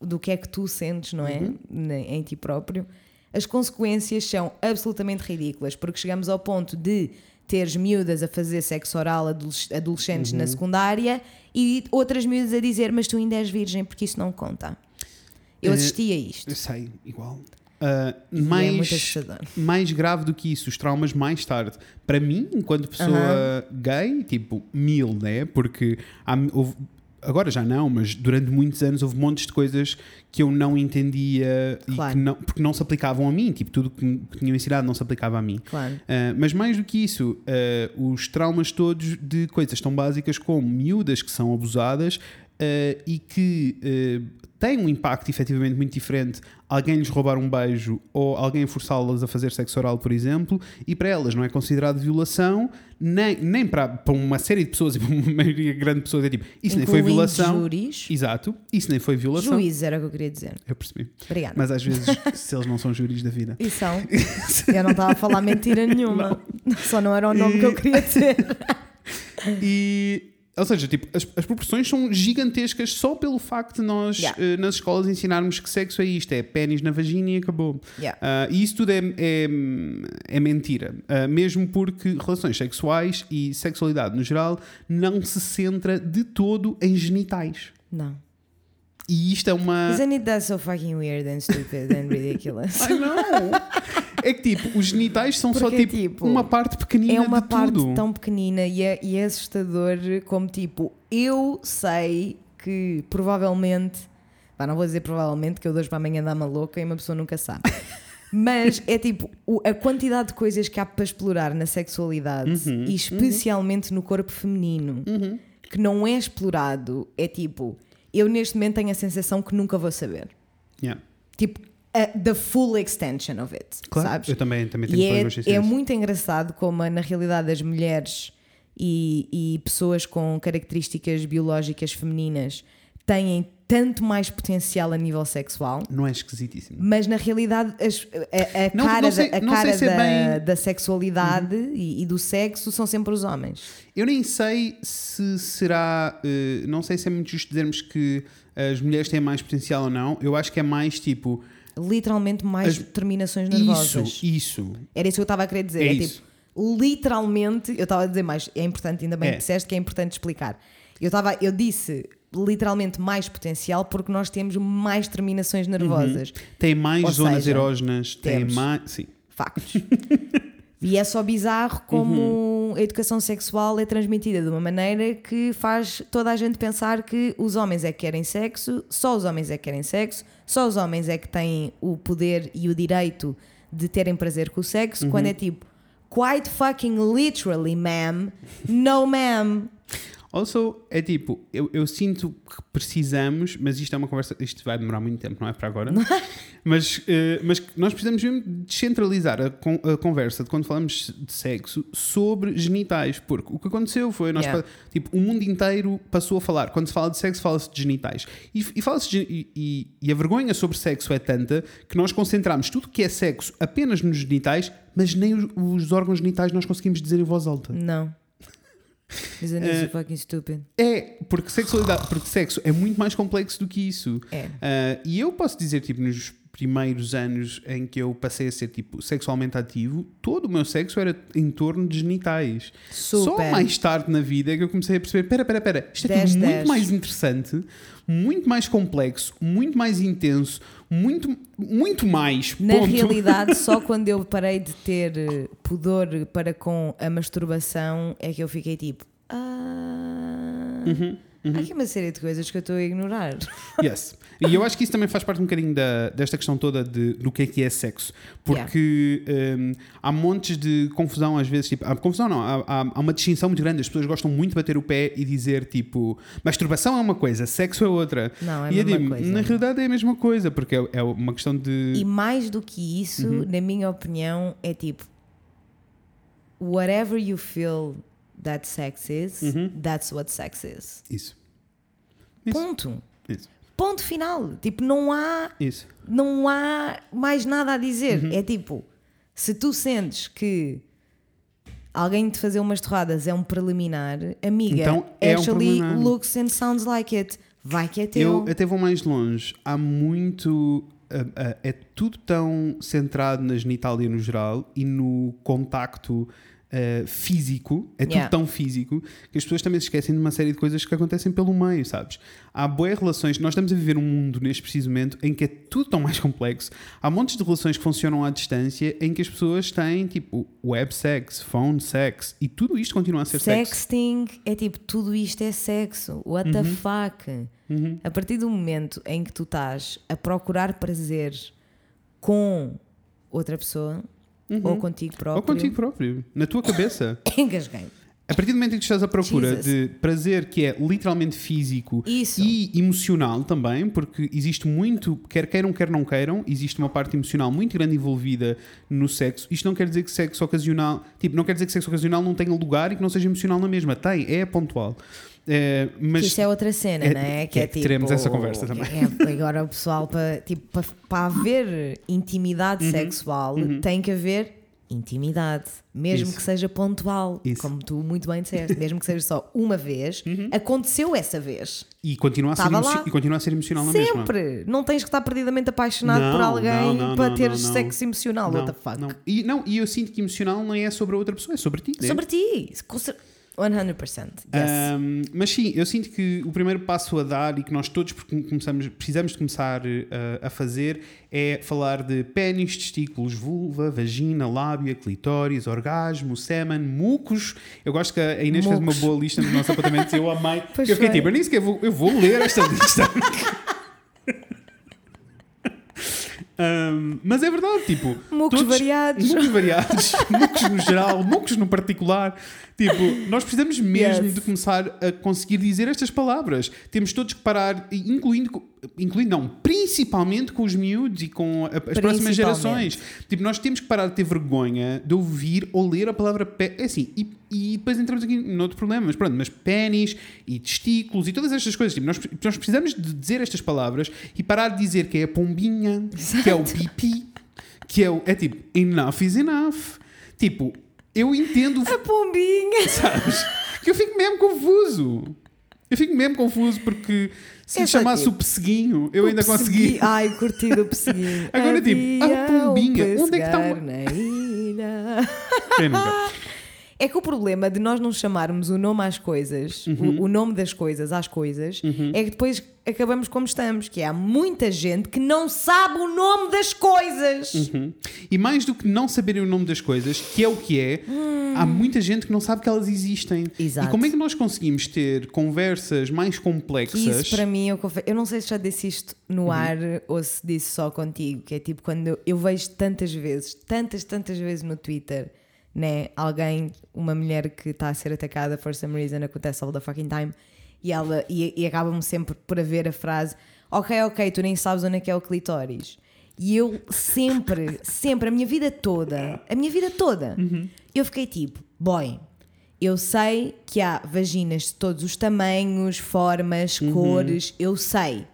do que é que tu sentes, não é? Uhum. Em ti próprio, as consequências são absolutamente ridículas, porque chegamos ao ponto de teres miúdas a fazer sexo oral adoles- adolescentes Uhum. na secundária e outras miúdas a dizer, mas tu ainda és virgem porque isso não conta. Eu Eh, assisti a isto. Eu sei, igual. Ah, E é mais, mais grave do que isso, os traumas mais tarde. Para mim, enquanto pessoa gay, tipo, mil, né? Porque há, houve- agora já não, mas durante muitos anos houve montes de coisas que eu não entendia e Claro. que não, porque não se aplicavam a mim. Tipo, tudo que que tinham ensinado não se aplicava a mim. Claro. Uh, mas mais do que isso, uh, os traumas todos de coisas tão básicas como miúdas que são abusadas uh, e que têm um impacto efetivamente muito diferente. Alguém lhes roubar um beijo ou alguém forçá-las a fazer sexo oral, por exemplo, e para elas não é considerado violação, nem, nem para, para uma série de pessoas [LAUGHS] e para uma maioria grande de pessoas é tipo, isso nem foi Incluindo violação. Júris. Exato, isso nem foi violação. Juízes era o que eu queria dizer. Eu percebi. Obrigada. Mas às vezes, [LAUGHS] se eles não são júris da vida. E são. [LAUGHS] Eu não estava a falar mentira nenhuma. Só não era o nome que eu queria dizer. E, ou seja, tipo, as, as proporções são gigantescas só pelo facto de nós Yeah. eh, nas escolas ensinarmos que sexo é isto, é pênis na vagina e acabou. Yeah. Ah, e isso tudo é, é, é mentira. Ah, mesmo porque relações sexuais e sexualidade no geral não se centra de todo em genitais. Não. E isto é uma. Isn't it that so fucking weird and stupid and ridiculous? [LAUGHS] Ai não! [LAUGHS] é que tipo, os genitais são só Porque, tipo, tipo, uma parte pequenina É uma parte tudo. tão pequenina e é, e é assustador como tipo, eu sei que provavelmente, pá, não vou dizer provavelmente que eu hoje para amanhã dá uma louca e uma pessoa nunca sabe. [LAUGHS] Mas é tipo, a quantidade de coisas que há para explorar na sexualidade Uhum, e especialmente no corpo feminino que não é explorado é tipo, eu neste momento tenho a sensação que nunca vou saber. Yeah. Tipo, a, the full extension of it. Claro, sabes? eu também, também tenho E é, é muito engraçado como, na realidade, as mulheres e, e pessoas com características biológicas femininas têm tanto mais potencial a nível sexual, Não é esquisitíssimo. mas na realidade as- a, a Não- cara, não sei- da, a cara se é da, bem- Uhum. da sexualidade e, e do sexo são sempre os homens. Eu nem sei se será. eh, não sei se é muito justo dizermos que as mulheres têm mais potencial ou não. Eu acho que é mais tipo. Literalmente mais As- terminações Isso, nervosas. isso. Era isso que eu estava a querer dizer. É É, tipo, literalmente, eu estava a dizer mais, é importante, ainda bem É. que disseste que é importante explicar. Eu, estava, eu disse literalmente mais potencial porque nós temos mais terminações nervosas. Tem mais Ou zonas seja, erógenas, tem mais. Sim. Factos. [LAUGHS] e é só bizarro como a educação sexual é transmitida de uma maneira que faz toda a gente pensar que os homens é que querem sexo, só os homens é que querem sexo, só os homens é que têm o poder e o direito de terem prazer com o sexo, quando é tipo, quite fucking literally, ma'am, no ma'am. Also, é tipo, eu, eu sinto que precisamos, mas isto é uma conversa, isto vai demorar muito tempo, não é para agora? [LAUGHS] mas, eh, mas nós precisamos mesmo descentralizar a, con- a conversa de quando falamos de sexo sobre genitais, porque o que aconteceu foi, nós, Yeah. tipo, o mundo inteiro passou a falar, quando se fala de sexo, fala-se de genitais. E, e, fala-se de- e- e a vergonha sobre sexo é tanta que nós concentramos tudo que é sexo apenas nos genitais, mas nem os, os órgãos genitais nós conseguimos dizer em voz alta. Não. Eh, it so fucking stupid? É, porque sexualidade, porque sexo é muito mais complexo do que isso. É. Ah, e eu posso dizer, tipo, nos primeiros anos em que eu passei a ser, tipo, sexualmente ativo, todo o meu sexo era em torno de genitais. Só Super. mais tarde na vida é que eu comecei a perceber, pera, pera, pera, isto é 10, tudo muito 10. mais interessante, muito mais complexo, muito mais intenso, muito, muito mais, Na ponto. realidade, só [LAUGHS] quando eu parei de ter eh, pudor para com a masturbação é que eu fiquei tipo. Ah, Uhum, Há aqui uma série de coisas que eu estou a ignorar. [LAUGHS] Yes. E eu acho que isso também faz parte um bocadinho da, desta questão toda de, do que é que é sexo. Porque hum, há montes de confusão às vezes. Tipo, há confusão não, há, há- há uma distinção muito grande. As pessoas gostam muito de bater o pé e dizer tipo, masturbação é uma coisa, sexo é outra. Não, é a e mesma digo, coisa. na realidade é a mesma coisa, porque é, é uma questão de. E mais do que isso, Uhum. na minha opinião, é tipo: whatever you feel that sex is, Uhum. that's what sex is. Isso. Isso. Ponto. Isso. Ponto final. Tipo, não há Isso. não há mais nada a dizer. Uhum. É tipo, se tu sentes que alguém te fazer umas torradas é um preliminar, amiga, Então, é um actually preliminar. looks and sounds like it. Vai que é teu. Eu até vou mais longe. Há muito. ah, é tudo tão centrado na genitália no geral e no contacto uh, físico, é tudo Yeah. tão físico, que as pessoas também se esquecem de uma série de coisas que acontecem pelo meio, sabes? Há boas relações, nós estamos a viver um mundo neste preciso momento em que é tudo tão mais complexo. Há montes de relações que funcionam à distância em que as pessoas têm tipo web sex, phone sex e tudo isto continua a ser sexo. Sexting é tipo, tudo isto é sexo. What Uhum. the fuck? A partir do momento em que tu estás a procurar prazer com outra pessoa ou contigo próprio, Uhum. Ou contigo próprio, na tua cabeça. [COUGHS] engasguei. A partir do momento em que estás à procura Jesus. de prazer que é literalmente físico Isso. e emocional também, porque existe muito, quer queiram, quer não queiram, existe uma parte emocional muito grande envolvida no sexo. Isto não quer dizer que sexo ocasional, tipo, não quer dizer que sexo ocasional não tenha lugar e que não seja emocional na mesma. Tem, é pontual. É, mas Que isso é outra cena, é- não é? que é- tipo, teremos essa conversa também. é- agora o pessoal, para tipo, para, para haver intimidade Uhum. sexual, tem que haver intimidade, mesmo Isso. que seja pontual, Isso. como tu muito bem disseste, mesmo que seja só uma vez, [LAUGHS] Uhum. aconteceu essa vez. e, continua a ser lá. e continua a ser emocional na mesma. Sempre! Não tens que estar perdidamente apaixonado Não, por alguém não, não, para não. sexo emocional. Não, What the fuck? não. E, não, e eu sinto que emocional não é sobre a outra pessoa, é sobre ti. né? Sobre ti! Com cer- 100%. Yes. Um, mas sim, eu sinto que o primeiro passo a dar e que nós todos começamos, precisamos de começar uh, a fazer é falar de pênis, testículos, vulva, vagina, lábia, clitóris, orgasmo, sêmen, mucos. Eu gosto que a Inês fez uma Mucos. boa lista nos nossos apontamentos e eu amei. Pois eu fiquei foi. tipo, eu nem sequer vou, eu vou ler esta [LAUGHS] lista. Um, mas é verdade, tipo, Mucos variados. mucos variados, [LAUGHS] mucos no geral, mucos no particular. Tipo, nós precisamos mesmo Yes. de começar a conseguir dizer estas palavras. Temos todos que parar, incluindo, incluindo não, principalmente com os miúdos e com as próximas gerações. Tipo, nós temos que parar de ter vergonha de ouvir ou ler a palavra pé. É assim, e, e depois entramos aqui noutro problema, mas pronto, mas pênis e testículos e todas estas coisas. Tipo, nós, nós precisamos de dizer estas palavras e parar de dizer que é a pombinha, que é o pipi, que é o. É tipo, enough is enough. Tipo, eu entendo. A pombinha! [LAUGHS] Sabes? Que eu fico mesmo confuso. Eu fico mesmo confuso porque se me chamasse tipo, o pesseguinho, eu ainda O consegui. persegui- Ai, curti do pesseguinho. Agora, tipo, Havia a pombinha, onde é que está uma- na ilha. Quem nunca? É que o problema de nós não chamarmos o nome às coisas, Uhum. o, o nome das coisas às coisas, é que depois acabamos como estamos, que é, há muita gente que não sabe o nome das coisas. Uhum. E mais do que não saberem o nome das coisas, que é o que é, há muita gente que não sabe que elas existem. Exato. E como é que nós conseguimos ter conversas mais complexas? Isso para mim, eu, confe- eu não sei se já disse isto no Uhum. ar ou se disse só contigo, que é tipo quando eu, eu vejo tantas vezes, tantas, tantas vezes no Twitter, né? Alguém, uma mulher que está a ser atacada for some reason, acontece all the fucking time, e, ela, e, e acabam sempre por haver a frase: Ok, ok, tu nem sabes onde é que é o clitóris. E eu sempre, sempre, a minha vida toda, a minha vida toda, eu fiquei tipo, boy, eu sei que há vaginas de todos os tamanhos, formas, Uhum. cores, eu sei.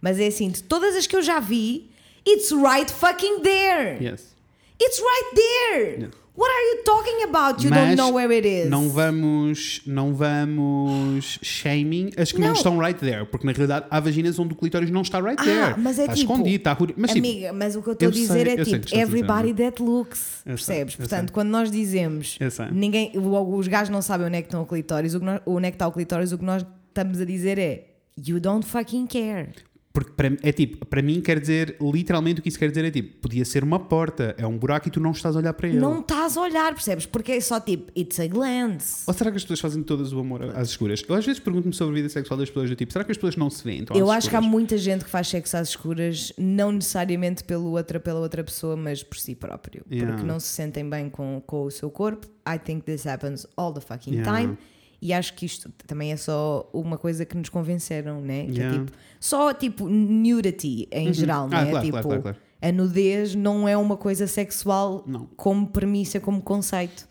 Mas é assim, de todas as que eu já vi, it's right fucking there. Yes. It's right there. Yeah. What are you talking about? You Mas don't know where it is. Não vamos, não vamos shaming as que não. Não. estão right there, porque na realidade há vaginas onde o clitóris não está right Ah, there. mas é está tipo, escondido, está mas, tipo, Amiga, mas o que eu estou a dizer sei- é tipo, everybody não é? that looks. Eu percebes? Portanto, quando nós dizemos ninguém, os gajos não sabem onde é que estão o clitóris, o que nós- onde é que está o clitóris, o que nós estamos a dizer é You don't fucking care. Porque para, é tipo, para mim quer dizer, literalmente o que isso quer dizer é tipo, podia ser uma porta, é um buraco e tu não estás a olhar para ele. Não estás a olhar, percebes? Porque é só tipo, it's a glance. Ou será que as pessoas fazem todas o amor às escuras? Eu às vezes pergunto-me sobre a vida sexual das pessoas do tipo, será que as pessoas não se veem? Eu acho que há muita gente que faz sexo às escuras, não necessariamente pelo outra, pela outra pessoa, mas por si próprio. Yeah. Porque não se sentem bem com, com o seu corpo. I think this happens all the fucking Yeah. time. E acho que isto também é só uma coisa que nos convenceram, né? Que Yeah. é tipo, só tipo nudity em geral, Ah, né? claro, tipo, claro, claro, a nudez não é uma coisa sexual Não. como premissa, como conceito.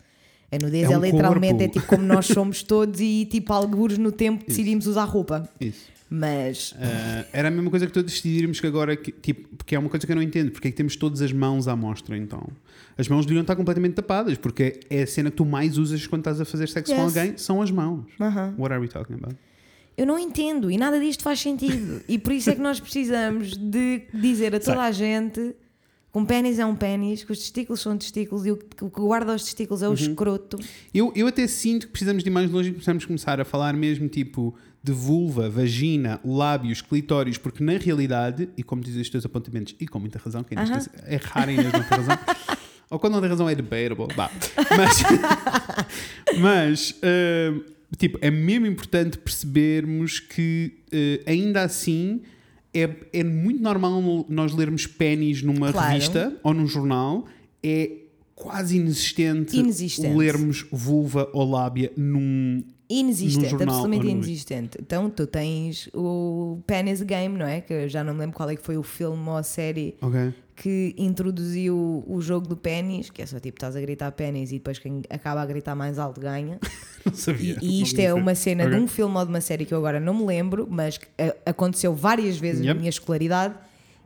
A nudez É é, um literalmente corpo. é tipo como nós somos [LAUGHS] todos e tipo algures no tempo decidimos usar roupa. Isso. Mas Ah, era a mesma coisa que todos decidirmos que agora, que, tipo, porque é uma coisa que eu não entendo, porque é que temos todas as mãos à mostra então? As mãos deviam estar completamente tapadas, porque é a cena que tu mais usas quando estás a fazer sexo com Yes. alguém, são as mãos. Aham. What are we talking about? Eu não entendo e nada disto faz sentido. E por isso é que nós precisamos de dizer a toda Sei. a gente que um pênis é um pênis, que os testículos são testículos e o que guarda os testículos é o escroto. Eu, eu até sinto que precisamos de ir mais longe e precisamos começar a falar mesmo tipo de vulva, vagina, lábios, clitóris, porque na realidade, e como dizem os teus apontamentos, e com muita razão, que Aham. é raro ter razão, [LAUGHS] ou quando não tem razão é debatable, vá. Mas, [LAUGHS] mas ah, tipo, é mesmo importante percebermos que ah, ainda assim é, é muito normal nós lermos pênis numa Claro. revista ou num jornal, é quase inexistente, Inexistente. lermos vulva ou lábia num. Inexistente, jornal absolutamente inexistente. Então tu tens o Penis Game, não é? Que eu já não me lembro qual é que foi o filme ou a série Ok? que introduziu o jogo do pênis, que é só tipo, estás a gritar pênis e depois quem acaba a gritar mais alto ganha. [LAUGHS] Não E, sabia. e isto Não é uma cena Ok. de um filme ou de uma série que eu agora não me lembro, mas que a- aconteceu várias vezes na Yep. minha escolaridade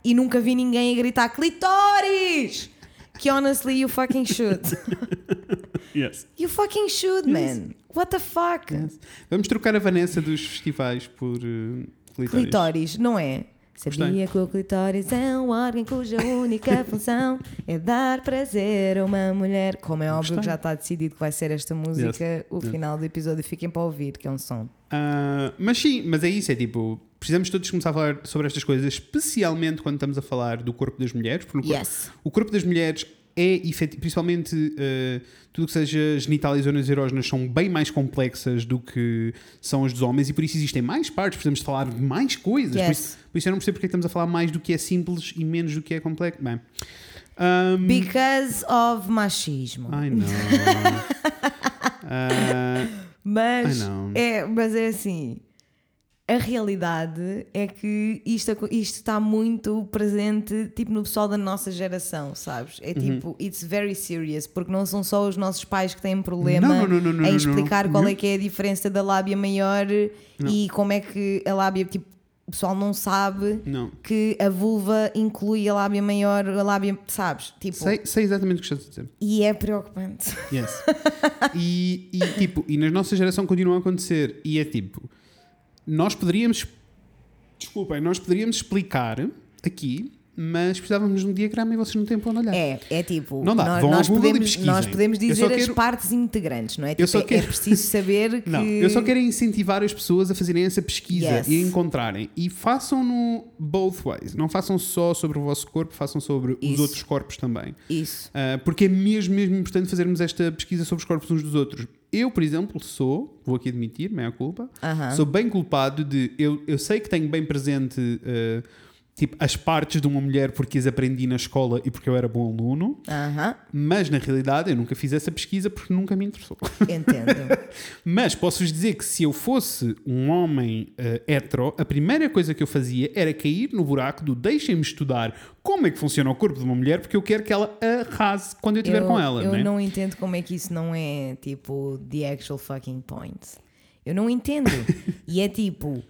e nunca vi ninguém a gritar clitóris! Que honestly you fucking should. [LAUGHS] Yes. You fucking should, man. What the fuck? Yes. Vamos trocar a Vanessa dos festivais por uh, clitóris. Clitóris, não é? Sabia Gostei. que o clitóris é um órgão cuja única [LAUGHS] função é dar prazer a uma mulher. Como é óbvio Gostei. que já está decidido que vai ser esta música Yes. o Yes. final do episódio. Fiquem para ouvir, que é um som. Ah, mas sim, mas é isso, é tipo, precisamos todos começar a falar sobre estas coisas, especialmente quando estamos a falar do corpo das mulheres, porque Yes. o corpo das mulheres é, principalmente uh, tudo que seja genital e zonas erógenas são bem mais complexas do que são as dos homens e por isso existem mais partes, precisamos falar de mais coisas. Por, Yes. isso, por isso eu não percebo porque é estamos a falar mais do que é simples e menos do que é complexo. Bem, um, Because of machismo. I know. [LAUGHS] Ah, Mas I know. é, mas é assim. A realidade é que isto, isto está muito presente tipo no pessoal da nossa geração, sabes? Uhum. É tipo, it's very serious, porque não são só os nossos pais que têm problema Não, não, não, em explicar qual é que é a diferença da lábia maior e como é que a lábia, tipo, o pessoal não sabe não. que a vulva inclui a lábia maior, a lábia, sabes? Tipo, Sei, sei exatamente o que estás a dizer. e é preocupante. Yes. e, e, tipo, e na nossa geração continua a acontecer. E é tipo, nós poderíamos. Desculpem, nós poderíamos explicar aqui, mas precisávamos de um diagrama e vocês não têm para onde olhar. É, é tipo, Não dá, nós, vão nós podemos, nós podemos Eu dizer as quero- partes integrantes, não é? Eu Tipo, só é- quero- é preciso saber [LAUGHS] que. Não, eu só quero incentivar as pessoas a fazerem essa pesquisa Yes. e a encontrarem. E façam-no both ways. Não façam só sobre o vosso corpo, façam sobre os Isso. outros corpos também. Isso. Uh, porque é mesmo, mesmo importante fazermos esta pesquisa sobre os corpos uns dos outros. Eu, por exemplo, sou, vou aqui admitir, meia culpa, Aham. sou bem culpado de. Eu, eu sei que tenho bem presente uh, tipo, as partes de uma mulher porque as aprendi na escola e porque eu era bom aluno, Aham, mas na realidade eu nunca fiz essa pesquisa porque nunca me interessou. entendo. [LAUGHS] Mas posso-vos dizer que se eu fosse um homem uh, hetero, a primeira coisa que eu fazia era cair no buraco do deixem-me estudar como é que funciona o corpo de uma mulher porque eu quero que ela arrase quando eu estiver com ela. eu né? não entendo como é que isso não é tipo the actual fucking point. Eu não entendo. [LAUGHS] e é tipo,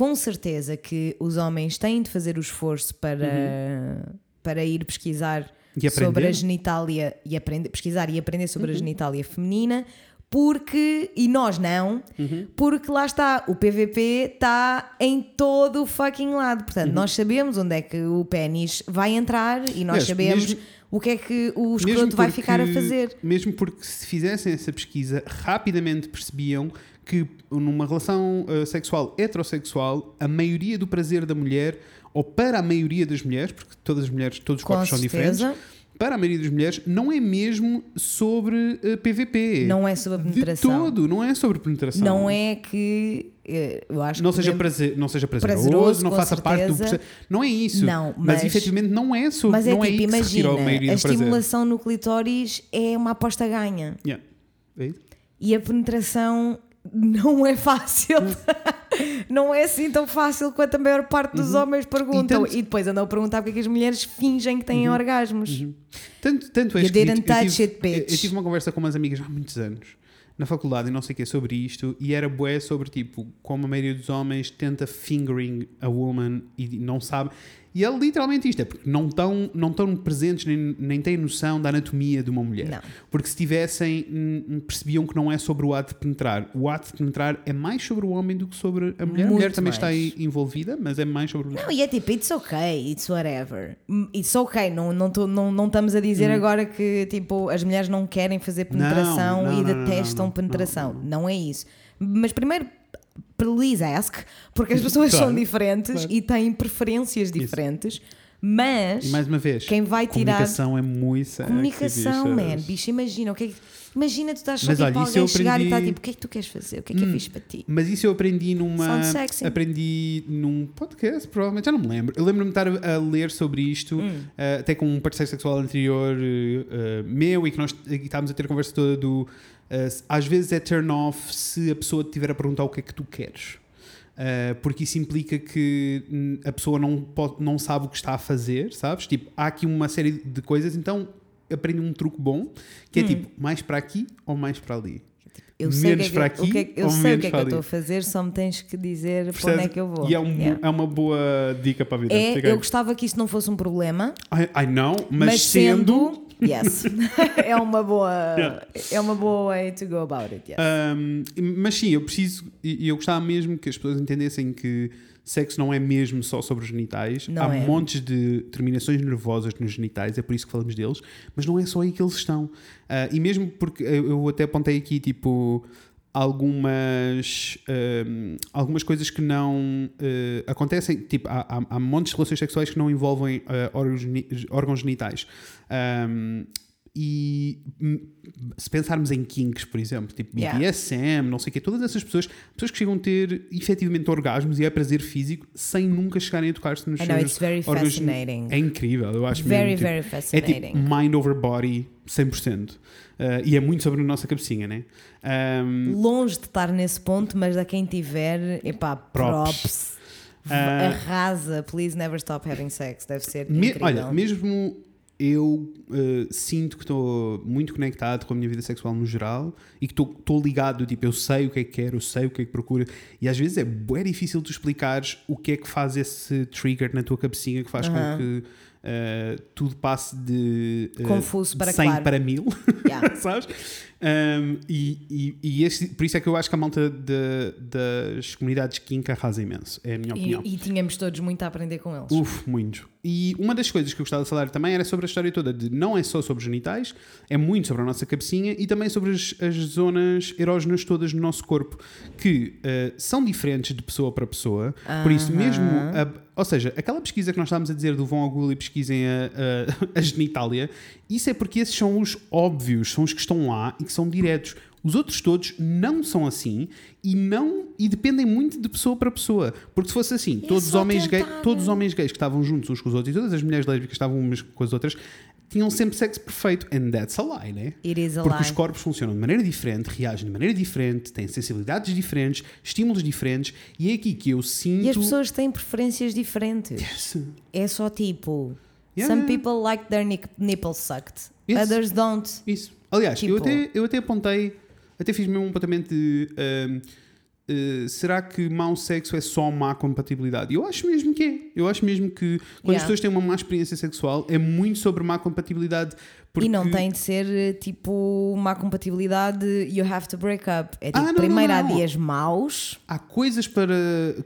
com certeza que os homens têm de fazer o esforço para, para ir pesquisar Uhum. Sobre a genitália e aprender, pesquisar e aprender sobre Uhum. a genitália feminina. Porque, e nós não, Uhum. porque lá está, o PVP está em todo o fucking lado. Portanto, nós sabemos onde é que o pênis vai entrar e nós Uhum. Yes, sabemos mesmo- o que é que o escroto vai porque- ficar a fazer. Mesmo porque se fizessem essa pesquisa, rapidamente percebiam que numa relação uh, sexual heterossexual, a maioria do prazer da mulher, ou para a maioria das mulheres, porque todas as mulheres, todos os corpos são certeza. diferentes, para a maioria das mulheres, não é mesmo sobre uh, PVP. Não é sobre a De penetração. todo, não é sobre penetração. Não é que eh, eu acho Não que seja, prazer, não seja prazeroso, Prazeroso, não faça parte do certeza. processo. Não é isso. Não, mas, mas- efetivamente não é sobre. Mas é não é tipo, aí a imagina, a prazer. estimulação no clitóris é uma aposta ganha. Yeah. É isso? E a penetração não é fácil. [LAUGHS] não é assim tão fácil quanto a maior parte dos homens perguntam. Uhum. E E, tanto- Uhum. depois andam a perguntar porque é que as mulheres fingem que têm orgasmos. Tanto, tanto é didn't eu tive, it, bitch. Eu, eu tive uma conversa com umas amigas há muitos anos na faculdade e não sei o que sobre isto, e era bué sobre tipo como a maioria dos homens tenta fingering a woman e não sabe. E é literalmente isto, é porque não estão não tão presentes nem, nem têm noção da anatomia de uma mulher. Não. Porque se tivessem, hum, percebiam que não é sobre o ato de penetrar. O ato de penetrar é mais sobre o homem do que sobre a mulher. a Muito mulher também mais. está aí envolvida, mas é mais sobre o Não, e é tipo, it's okay, it's whatever. Hum, It's okay, não, não, tô- não, não estamos a dizer agora que tipo, as mulheres não querem fazer penetração não, e não, não, detestam penetração. Não, é isso. Mas primeiro, please ask, porque as pessoas [LAUGHS] Claro, são diferentes claro. e têm preferências diferentes, mas E mais uma vez, quem vai tirar. comunicação é muito sexy, Comunicação, bichas. man, bicho, imagina o que é que. Imagina tu estás só tipo olha, isso alguém eu chegar e está aprendi- tipo, o que é que tu queres fazer? O que é que é fixe para ti? Mas isso eu aprendi numa. Aprendi num podcast, provavelmente, já não me lembro. Eu lembro-me de estar a, ler sobre isto, Hum. eh, até com um parceiro sexual anterior eh, meu, e que nós e estávamos a ter a conversa toda do. Eh, às vezes é turn off se a pessoa te tiver a perguntar o que é que tu queres. Eh, porque isso implica que hum, a pessoa não, pode, não sabe o que está a fazer, sabes? Tipo, há aqui uma série de coisas, então aprende um truque bom que é tipo mais para aqui ou mais para ali. Eu sei menos o que é o que, é eu sei o menos que é que eu ali. estou a fazer, só me tens que dizer para onde é que eu vou. E é, um- Yeah. é uma boa dica para a vida. É, eu gostava que isso não fosse um problema, I, I know, mas, mas, sendo. sendo, yes, [LAUGHS] [LAUGHS] é uma boa, Yeah. é uma boa way to go about it. Yes. um, mas sim, eu preciso. E eu gostava mesmo que as pessoas entendessem que sexo não é mesmo só sobre os genitais. Não Há é. montes de terminações nervosas nos genitais, é por isso que falamos deles, mas não é só aí que eles estão. Ah, e mesmo porque eu, até apontei aqui, tipo. Algumas, um, algumas coisas que não uh, acontecem, tipo, há, há, há montes de relações sexuais que não envolvem uh, órgãos genitais. Um, e hum, se pensarmos em kinks, por exemplo, tipo Yeah. BDSM, não sei o quê, todas essas pessoas, pessoas que chegam a ter efetivamente orgasmos e é prazer físico sem nunca chegarem a tocar-se nos I know, seus it's very fascinating. É incrível, eu acho Very, mesmo. tipo, very é fascinating. tipo mind over body 100%. Uh, e é muito sobre a nossa cabecinha, né? Um, Longe de estar nesse ponto, mas a quem tiver, epá, Props. props. Ah. Arrasa, please never stop having sex. Deve ser Me- incrível. olha, mesmo eu uh, sinto que estou muito conectado com a minha vida sexual no geral e que estou ligado, tipo, eu sei o que é que quero, eu sei o que é que procuro e às vezes é bem difícil tu explicares o que é que faz esse trigger na tua cabecinha que faz Aham. com que uh, tudo passe de uh, Confuso para 100 claro. para 1000 Yeah. [LAUGHS] sabes? Um, e e, e este- por isso é que eu acho que a malta de- das comunidades kink arrasa imenso, é a minha opinião. E, e tínhamos todos muito a aprender com eles. Uf, muito. E uma das coisas que eu gostava de falar também era sobre a história toda de não é só sobre os genitais, é muito sobre a nossa cabecinha e também sobre as, as zonas erógenas todas no nosso corpo, que eh, são diferentes de pessoa para pessoa. Por isso, mesmo. a- ou seja, aquela pesquisa que nós estávamos a dizer do Vão ao Google e pesquisem a, a, [LAUGHS] a genitália, isso é porque esses são os óbvios, são os que estão lá e que são diretos. Os outros todos não são assim e não e dependem muito de pessoa para pessoa. Porque se fosse assim, é todos os homens gays, tentar. todos os homens gays que estavam juntos uns com os outros e todas as mulheres lésbicas que estavam umas com as outras tinham sempre sexo perfeito. And that's a lie, né? It is a Porque lie. os corpos funcionam de maneira diferente, reagem de maneira diferente, têm sensibilidades diferentes, estímulos diferentes, e é aqui que eu sinto. E as pessoas têm preferências diferentes. Yes. É só tipo. Yeah, Some people like their nipples sucked. Yes. Others don't. Isso. Aliás, eu, Tipo- até, eu até apontei, até fiz mesmo um apontamento de. ahm, eh, será que mau sexo é só má compatibilidade? Eu acho mesmo que é. Eu acho mesmo que quando as Yeah. pessoas têm uma má experiência sexual é muito sobre má compatibilidade. Porque... E não tem de ser eh, tipo uma compatibilidade, you have to break up. É tipo, Ah, não, primeiro não, há não. dias maus. Há coisas para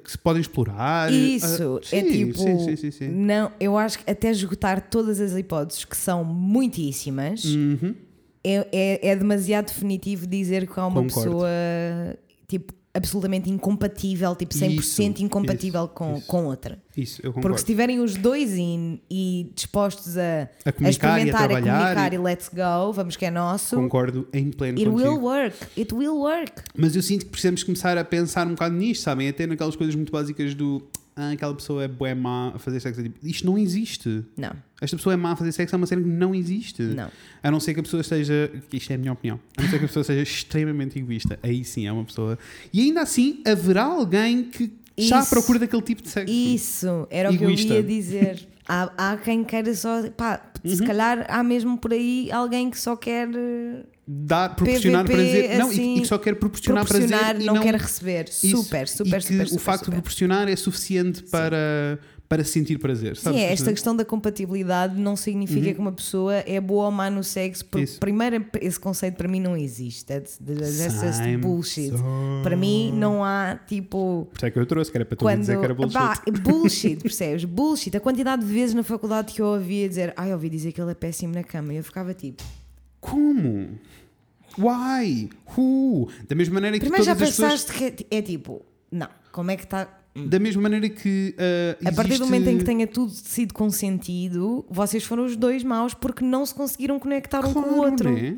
que se podem explorar. Isso, Ah, é sim, tipo. Sim, sim, sim, sim. Não, eu acho que até esgotar todas as hipóteses, que são muitíssimas, Uhum. É, é, é demasiado definitivo dizer que há uma Concordo. pessoa tipo absolutamente incompatível, tipo 100% Isso, incompatível isso, com, isso. com outra. Isso, eu Porque concordo. se estiverem os dois in e dispostos a, A e a experimentar, a, trabalhar comunicar e- e let's go, vamos que é nosso, Concordo em pleno it contigo. will work, it will work. Mas eu sinto que precisamos começar a pensar um bocado nisto, sabem? Até naquelas coisas muito básicas do ah, aquela pessoa é bué má a fazer sexo. Tipo, isto não existe. Não, Esta pessoa é má a fazer sexo é uma cena que não existe. não. A não ser que a pessoa seja. Isto é a minha opinião. A não ser que a pessoa seja extremamente egoísta. Aí sim é uma pessoa. E ainda assim haverá alguém que está à procura daquele tipo de sexo. Isso, era o Egoísta. que eu ia dizer. Há, há quem queira só. Pá, se Uhum. calhar há mesmo por aí alguém que só quer. eh, dar, proporcionar PVP, prazer. Não, e- assim, e, que só quer proporcionar, Proporcionar, prazer e não, não quer receber. Isso. Super, super, e super, o super, facto de super. proporcionar é suficiente para, para sentir prazer. Sim, sabes? é, esta questão da compatibilidade não significa que uma pessoa é boa ou má no sexo. Porque, Uhum. Isso. primeiro, esse conceito para mim não existe. That's, that's just Same. bullshit. So- Para mim não há tipo. Por isso é que eu trouxe, que era para tu Quando, dizer que era bullshit. Pá, [LAUGHS] bullshit, percebes? Bullshit. A quantidade de vezes na faculdade que eu ouvia dizer, ai, eu ouvi dizer que ele é péssimo na cama. E eu ficava tipo, Como? Why? Who? Da mesma maneira que primeiro já todas as pessoas... pensaste que é, é tipo, não, como é que está. Da mesma maneira que uh, A partir existe- do momento em que tenha tudo sido consentido, vocês foram os dois maus porque não se conseguiram conectar um com o Claro, outro. né?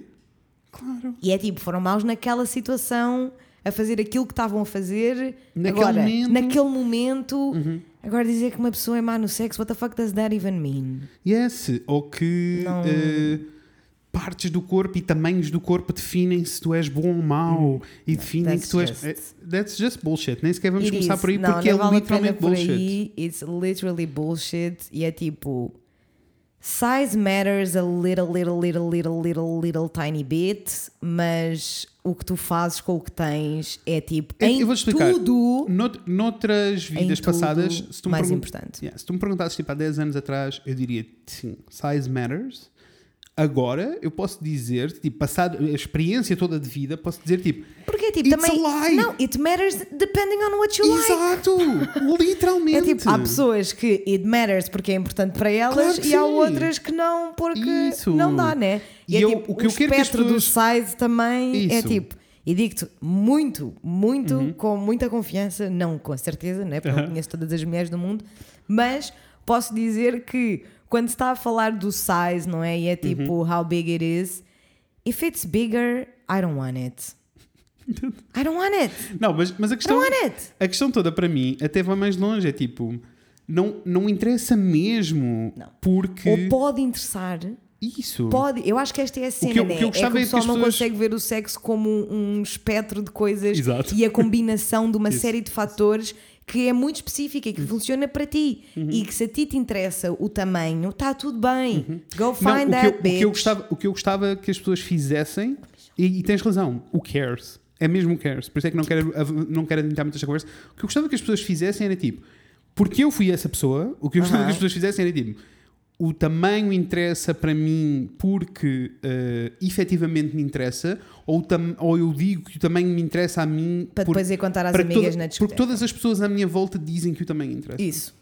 Claro. E é tipo, foram maus naquela situação, a fazer aquilo que estavam a fazer, Naquele agora, momento. Uhum. naquele momento. Agora dizer que uma pessoa é má no sexo, what the fuck does that even mean? Yes. Ou que Não- uh, partes do corpo e tamanhos do corpo definem se tu és bom ou mau e definem que tu és. just- eh, That's just bullshit. Nem sequer vamos começar is. por aí não, porque não é vale literalmente por bullshit. aí. It's literally bullshit. E é tipo. Size matters a little, little, little, little, little, little tiny bit, mas o que tu fazes com o que tens é tipo Eu- em eu vou-te explicar. tudo Nout- noutras vidas passadas, se tu me mais pergun- importante. Yeah, se tu me perguntasses tipo, há 10 anos atrás, eu diria sim, size matters. Agora, eu posso dizer, tipo, passado a experiência toda de vida, posso dizer tipo, Porque tipo, It's também. a lie. Não, it matters depending on what you like. exato, [LAUGHS] literalmente. É tipo, há pessoas que it matters porque é importante para elas Claro que e há sim. outras que não porque Isso. não dá, né? E é eu- tipo, o que eu quero que espectro do pessoas- size também é Isso. tipo, e digo-te muito, muito, Uhum. com muita confiança, não com certeza, né? porque não conheço todas as mulheres do mundo, mas posso dizer que quando se está a falar do size, não é? E é tipo, Uhum. how big it is, if it's bigger, I don't want it. I don't want it. Não, mas, mas a I questão, don't want it. a questão toda para mim até vai mais longe. É tipo, não, não interessa mesmo. Não. Porque. Ou pode interessar, Isso. Pode, eu acho que esta é a cena, que eu- o né? que eu é gostava que o é que pessoal não pessoas- consegue ver o sexo como um, um espectro de coisas Exato. e a combinação de uma [LAUGHS] série de fatores que é muito específica e que funciona para ti. Uhum. E que se a ti te interessa o tamanho, está tudo bem. Go Não, find o, que that eu, o, que eu gostava, o que eu gostava que as pessoas fizessem, e, e tens razão, o cares. É mesmo o cares. Por isso é que não quero, não quero adiantar muito esta conversa. O que eu gostava que as pessoas fizessem era tipo, porque eu fui essa pessoa, o que eu gostava Aham. que as pessoas fizessem era tipo, o tamanho interessa para mim porque uh, efetivamente me interessa, ou, tam- ou eu digo que o tamanho me interessa a mim Para por- depois ir contar às para amigas toda- na porque discoteca. todas as pessoas à minha volta dizem que o tamanho interessa. Isso.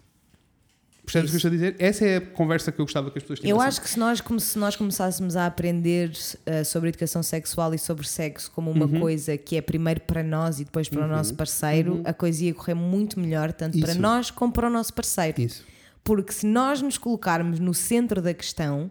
Percebes o que eu estou a dizer? Essa é a conversa que eu gostava que as pessoas tivessem. Eu acho que se nós, come- se nós começássemos a aprender uh, sobre educação sexual e sobre sexo como uma Uhum. coisa que é primeiro para nós e depois para o nosso parceiro, a coisa ia correr muito melhor, tanto para Uhum. Isso. nós como para o nosso parceiro. Isso. Porque se nós nos colocarmos no centro da questão,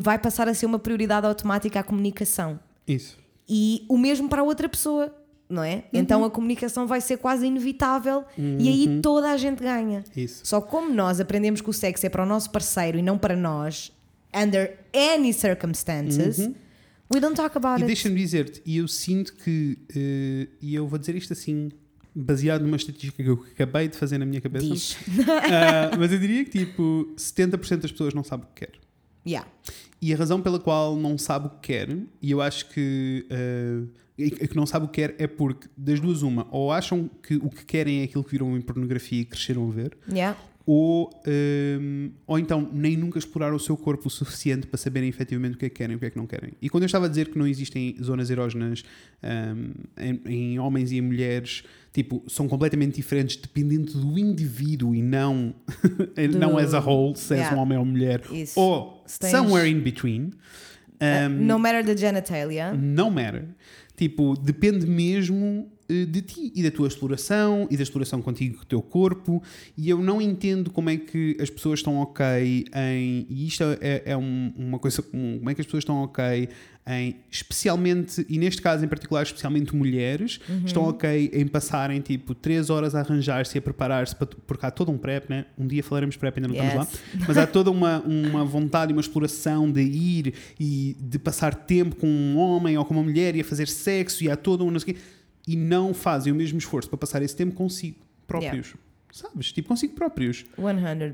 vai passar a ser uma prioridade automática a comunicação. Isso. E o mesmo para a outra pessoa, não é? Uhum. Então a comunicação vai ser quase inevitável e aí toda a gente ganha. Isso. Só como nós aprendemos que o sexo é para o nosso parceiro e não para nós, under any circumstances, we don't talk about Uhum. E it. deixa-me dizer-te, e eu sinto que, eh, e eu vou dizer isto assim, baseado numa estatística que eu acabei de fazer na minha cabeça, Diz. Ah, mas eu diria que tipo 70% das pessoas não sabem o que quer. Yeah. E a razão pela qual não sabe o que quer, e eu acho que, e que não sabe o que quer é porque, das duas, uma, ou acham que o que querem é aquilo que viram em pornografia e cresceram a ver, Yeah. Ou, ehm, ou então nem nunca exploraram o seu corpo o suficiente para saberem efetivamente o que é que querem e o que é que não querem. E quando eu estava a dizer que não existem zonas erógenas ehm, em, em homens e em mulheres, tipo, são completamente diferentes dependendo do indivíduo e não, [LAUGHS] não as a whole, se és Yeah. um homem ou mulher, Isso. ou tens- somewhere in between. Ehm, no matter the genitalia. não matter. Tipo, depende mesmo eh, de ti e da tua exploração e da exploração contigo com o teu corpo. E eu não entendo como é que as pessoas estão ok em. E isto é, é um- uma coisa. um- como é que as pessoas estão ok em. Especialmente, e neste caso em particular, especialmente mulheres, estão ok em passarem tipo 3 horas a arranjar-se e a preparar-se, para- porque há todo um prep, né? Um dia falaremos prep, ainda não estamos lá. Yes. Mas há [LAUGHS] toda uma, uma vontade e uma exploração de ir e de passar tempo com um homem ou com uma mulher e a fazer sexo e há toda um não sei o quê, e não fazem o mesmo esforço para passar esse tempo consigo próprios. sabes? Tipo, consigo próprios.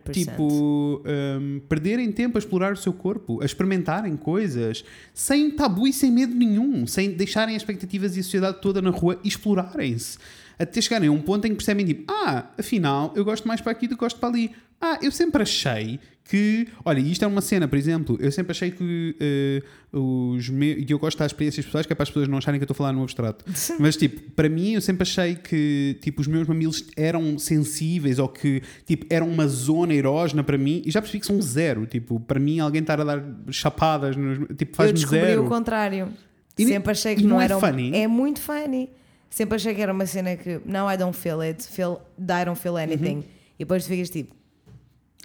100%. Tipo, hum, perderem tempo a explorar o seu corpo, a experimentarem coisas, sem tabu e sem medo nenhum, sem deixarem as expectativas e a sociedade toda na rua explorarem-se. Até chegarem a um ponto em que percebem, tipo, ah, afinal, eu gosto mais para aqui do que gosto para ali. Ah, eu sempre achei que. Olha, isto é uma cena, por exemplo, eu sempre achei que eh, os meus. E eu gosto das experiências pessoais, que é para as pessoas não acharem que eu estou a falar no abstrato. [LAUGHS] Mas, tipo, para mim, eu sempre achei que tipo, os meus mamilos eram sensíveis ou que tipo, eram uma zona erógena para mim e já percebi que são zero. Tipo, para mim, alguém estar a dar chapadas nos, tipo, Eu faz-me descobri zero. o contrário. E- Sempre achei que não, não é era funny? É muito funny. Sempre achei que era uma cena que não, I don't feel it, feel, I don't feel anything. E depois tu ficas tipo,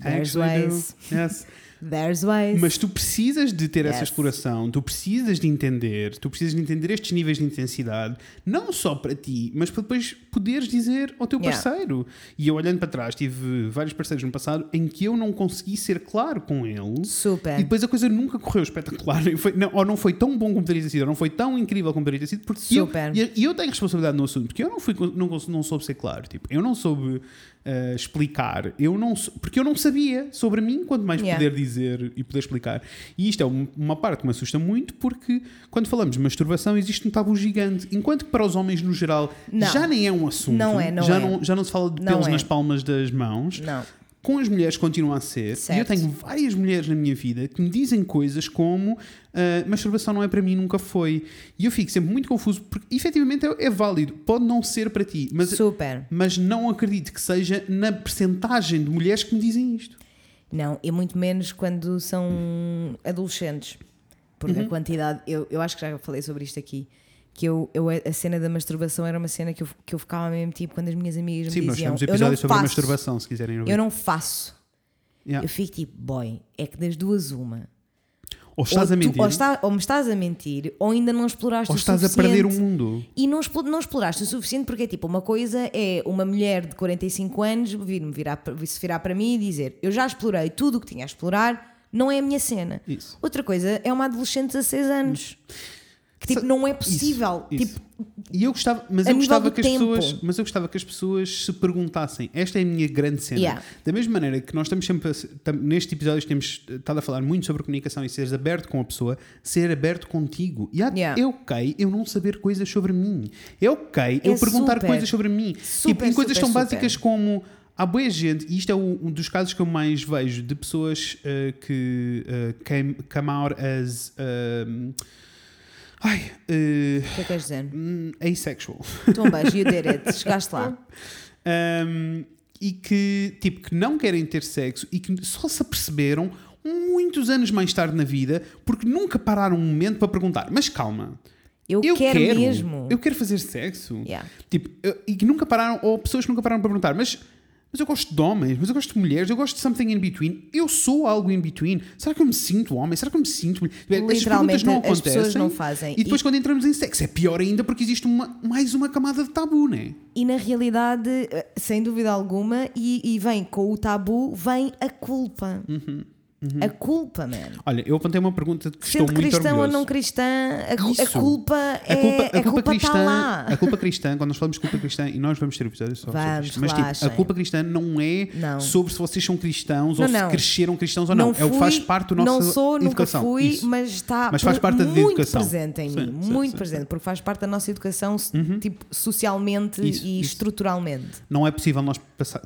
there's Uhum. Ways, Yes. [LAUGHS] there's ways. Mas tu precisas de ter essa Yes. exploração, tu precisas de entender, tu precisas de entender estes níveis de intensidade, não só para ti, mas para depois poderes dizer ao teu Yeah. parceiro. E eu olhando para trás, tive vários parceiros no passado em que eu não consegui ser claro com eles. Super. E depois a coisa nunca correu espetacular, [LAUGHS] foi- não- ou não foi tão bom como poderia ter sido, ou não foi tão incrível como poderia ter sido, porque eu, Super. e e eu tenho responsabilidade no assunto, porque eu não, fui, não, não soube ser claro, tipo, eu não soube eh, explicar, eu não, porque eu não sabia sobre mim, quanto mais Yeah. poder dizer e poder explicar. E isto é um- uma parte que me assusta muito, porque quando falamos de masturbação existe um tabu gigante, enquanto que para os homens no geral Não. já nem é um assunto, Não é, não já, é. Não, já não se fala de pelos é. nas palmas das mãos. Não. Com as mulheres continua a ser. E eu Certo. tenho várias mulheres na minha vida que me dizem coisas como ah, masturbação não é para mim, nunca foi. E eu fico sempre muito confuso, porque efetivamente é, é válido, pode não ser para ti, mas, Super. mas não acredito que seja na percentagem de mulheres que me dizem isto. Não, e muito menos quando são adolescentes. Porque Uhum. a quantidade, eu, eu acho que já falei sobre isto aqui, que eu, eu, a cena da masturbação era uma cena que eu, que eu ficava mesmo tipo quando as minhas amigas Sim, me nós diziam. temos eu não episódios sobre faço, masturbação, se quiserem ouvir. Eu não faço. Yeah. Eu fico tipo, boy, é que das duas uma. Ou estás ou a tu- mentir, ou, está- ou me estás a mentir, ou ainda não exploraste ou o estás a perder o suficiente. mundo. E não, não exploraste o suficiente porque é tipo, uma coisa é uma mulher de 45 anos vir-me virar, se virar para mim e dizer eu já explorei tudo o que tinha a explorar, não é a minha cena. Isso. Outra coisa é uma adolescente de 16 anos. Que tipo, não é possível. Isso, Tipo, E eu gostava, mas eu gostava que as tempo. pessoas, mas eu gostava que as pessoas se perguntassem. Esta é a minha grande cena. Yeah. Da mesma maneira que nós estamos sempre a, neste episódio temos estado a falar muito sobre comunicação e seres aberto com a pessoa, ser aberto contigo. E há- Yeah. é ok eu não saber coisas sobre mim. É ok eu É perguntar super. coisas sobre mim. Super, tipo, em coisas super, tão super. básicas como Há boa gente, e isto é um dos casos que eu mais vejo de pessoas eh, que eh, came, come out as. um, ai, eh, o que é que queres dizer? hum, asexual. Tumbas, you did it. Chegaste lá. Um, e que, tipo, que não querem ter sexo e que só se aperceberam muitos anos mais tarde na vida porque nunca pararam um momento para perguntar: Mas calma, Eu, eu quero, quero mesmo. Eu quero fazer sexo. Yeah. Tipo, eu- e que nunca pararam, ou pessoas que nunca pararam para perguntar: Mas. Mas eu gosto de homens, mas eu gosto de mulheres, eu gosto de something in between. Eu sou algo in between. Será que eu me sinto homem? Será que eu me sinto mulher? Estas Literalmente, perguntas não as pessoas não fazem. E depois, E- quando entramos em sexo, é pior ainda porque existe uma, mais uma camada de tabu, não é? E na realidade, eh, sem dúvida alguma, e, e vem com o tabu, vem a culpa. Uhum, A culpa, man. Olha, eu apontei uma pergunta que Sendo estou muito cristão ou orgulhoso. não cristã, a, cu- a culpa é. A culpa, a culpa está cristã, lá. a culpa cristã, quando nós falamos de culpa cristã, e nós vamos ter episódios só sobre Vamos, isto, mas tipo, a culpa cristã não é Não. sobre se vocês são cristãos ou Não, se não. cresceram cristãos ou não. é o que fui, faz parte da nossa Não sou, educação. nunca fui, Isso. mas está Mas faz parte da muito educação. presente em Sim, mim. sim, muito sim, presente, porque faz parte da nossa educação, tipo, socialmente Isso, e isso. estruturalmente. Não é possível nós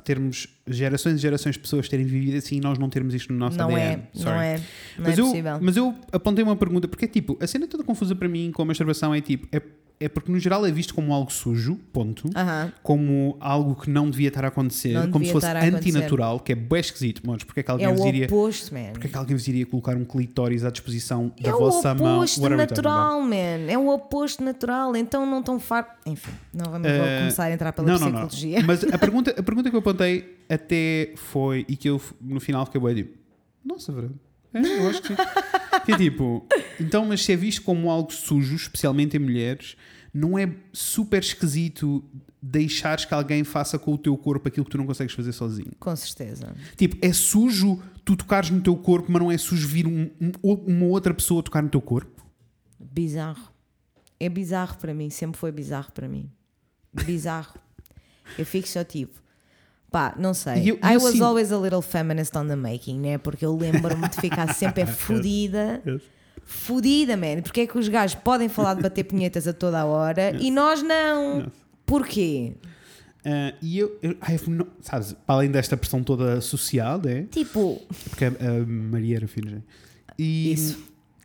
termos gerações e gerações de pessoas terem vivido assim e nós não termos isto no nosso Não ADN. é, não Sorry. é, não mas, é eu, possível. mas eu apontei uma pergunta, porque é tipo, a cena toda confusa para mim com a masturbação é tipo, é, é porque no geral é visto como algo sujo, ponto. Como algo que não devia estar a acontecer, Não como se fosse antinatural, que é bem esquisito. Mas porque é que alguém É vos o iria. oposto, man. Porque é que alguém vos iria colocar um clitóris à disposição da É o vossa mão? oposto Whatever you're talking natural, man. É o oposto natural. Então não tão farto. Enfim, não vamos Eh, começar a entrar pela não, não, não. psicologia. Mas a [LAUGHS] pergunta, a pergunta que eu apontei até foi, e que eu no final fiquei bem tipo, nossa, verdade. É, eu acho que sim. Que é tipo, então, mas se é visto como algo sujo, especialmente em mulheres, não é super esquisito deixares que alguém faça com o teu corpo aquilo que tu não consegues fazer sozinho? Com certeza. Tipo, é sujo tu tocares no teu corpo, mas não é sujo vir um- um- uma outra pessoa tocar no teu corpo? Bizarro. É bizarro para mim. Sempre foi bizarro para mim. Bizarro. Eu fico só tipo. Pá, não sei. E eu- I was sinto- always a little feminist on the making, né? Porque eu lembro-me de ficar sempre [LAUGHS] é fodida. Fodida, man. Porque é que os gajos podem falar de bater punhetas a toda a hora e nós não? Yes. Porquê? Ah, e eu, eu no- sabes, para além desta pressão toda social, né? Tipo, Porque a, a Maria era filha. E, Isso.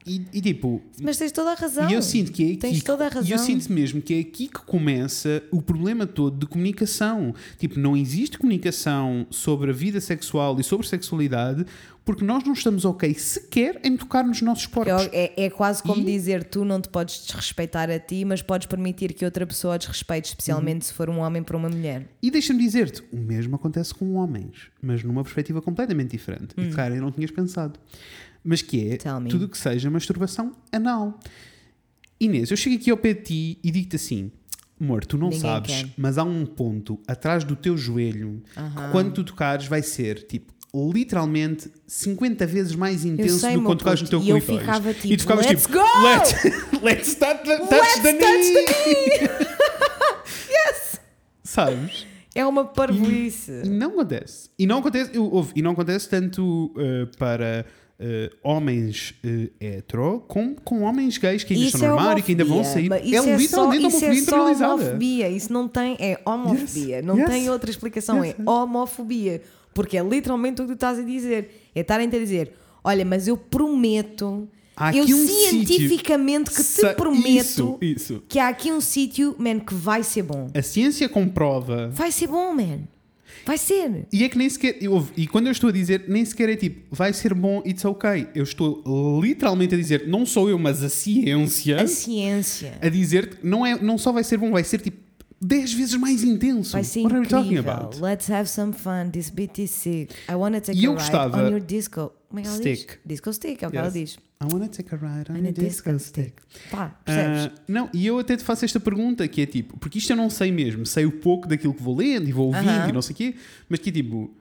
E, e tipo, mas tens toda a razão. E eu sinto que é aqui. Tens toda a E eu razão. sinto mesmo que é aqui que começa o problema todo de comunicação. Tipo, não existe comunicação sobre a vida sexual e sobre sexualidade porque nós não estamos ok sequer em tocar nos nossos corpos. É, é- quase como E- dizer tu não te podes desrespeitar a ti, mas podes permitir que outra pessoa desrespeite, especialmente se for um homem para uma mulher. E deixa-me dizer-te, o mesmo acontece com homens, mas numa perspectiva completamente diferente. E cara, eu não tinhas pensado. Mas que é tudo o que seja masturbação anal. Inês, eu chego aqui ao pé de ti e digo-te assim: amor, tu não Ninguém sabes, quer. mas há um ponto atrás do teu joelho que quando tu tocares vai ser tipo. Literalmente 50 vezes mais intenso sei, do que quando tocares no teu e eu clitóris. ficava e tipo, tu ficavas "Let's tipo, go!" Let's, [LAUGHS] let's touch the, touch Let's the touch knee! the [LAUGHS] Sabes? É uma parvoíce. Não acontece. E não acontece, eu- ouve, e não acontece tanto uh, para uh, homens uh, hetero como com homens gays que ainda Isso estão no é armário e que ainda vão sair. É, isso literalmente só, homofobia isso é homofobia. Isso não tem. É homofobia. Yes, Não yes. tem outra explicação. Yes, É homofobia. Porque é literalmente o que tu estás a dizer. É estarem-te a dizer: olha, mas eu prometo. Eu um cientificamente que te prometo Isso, isso. que há aqui um sítio, man, que vai ser bom. A ciência comprova. Vai ser bom, man. Vai ser. E é que nem sequer. eu- E quando eu estou a dizer, nem sequer é tipo, vai ser bom, it's ok. Eu estou literalmente a dizer, não sou eu, mas a ciência, A ciência. a dizer que não, é, não só vai ser bom, vai ser tipo 10 vezes mais intenso. Vai ser What are we talking incrível. about? Let's have some fun. This beat is sick. I wanna take E a ride on your disco. Como é que ela diz? Stick. Disco stick, é o que ela diz. I wanna take a ride on a a disco stick. Pá, percebes? Ah, não, e eu até te faço esta pergunta que é tipo, porque isto eu não sei mesmo, sei o pouco daquilo que vou lendo e vou ouvindo Aham. e não sei o quê, mas que é tipo,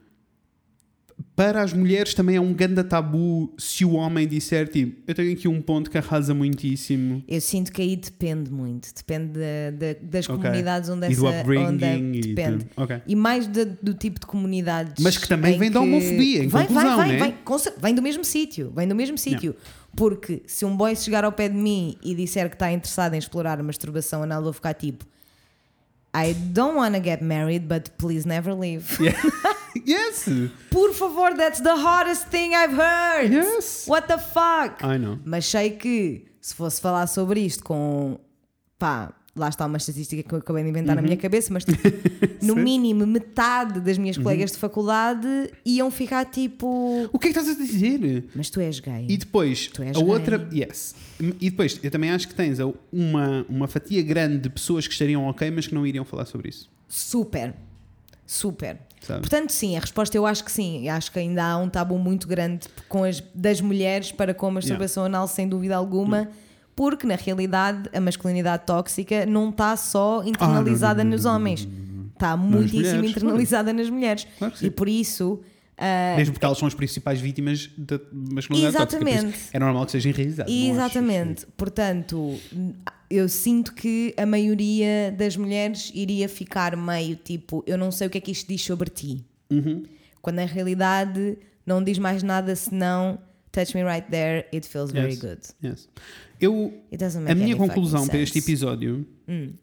para as mulheres também é um ganda tabu se o homem disser tipo, eu tenho aqui um ponto que arrasa muitíssimo. Eu sinto que aí depende muito. Depende da- da- das Ok. comunidades onde E essa upbringing onda e depende. do- ok. E mais da- do tipo de comunidades. Mas que também em vem da que- homofobia, em vem, conclusão, vem, vem, né? vem, com cer- vem do mesmo sítio. Vem do mesmo sítio. Porque se um boy chegar ao pé de mim e disser que está interessado em explorar a masturbação anal, vou ficar tipo. I don't wanna get married, but please never leave. [LAUGHS] yes! Por favor, that's the hottest thing I've heard. Yes! What the fuck? I know. Mas sei que se fosse falar sobre isto com pá, lá está uma estatística que eu acabei de inventar na minha cabeça, mas [LAUGHS] tipo, no mínimo metade das minhas colegas de faculdade iam ficar tipo, O que é que estás a dizer? mas tu és gay. E depois, Tu és a gay. outra. Yes. E depois, eu também acho que tens uma, uma fatia grande de pessoas que estariam ok, mas que não iriam falar sobre isso. Super. Super. Sabe? Portanto, sim, a resposta eu acho que sim. Acho que ainda há um tabu muito grande com as, das mulheres para com a masturbação anal, sem dúvida alguma, porque na realidade a masculinidade tóxica não está só internalizada Ah, não, não, nos não, não, homens, está muitíssimo mulheres, internalizada nas mulheres. Claro e por isso. Ah, Mesmo porque elas são as principais vítimas da masculinidade tóxica. Exatamente. É normal que seja enraizado. não achas? Exatamente. Portanto, eu sinto que a maioria das mulheres iria ficar meio tipo, eu não sei o que é que isto diz sobre ti. Uhum. Quando na realidade não diz mais nada senão touch me right there, it feels very Yes. good. Yes. Eu, It doesn't a minha conclusão para este sense. Hum. episódio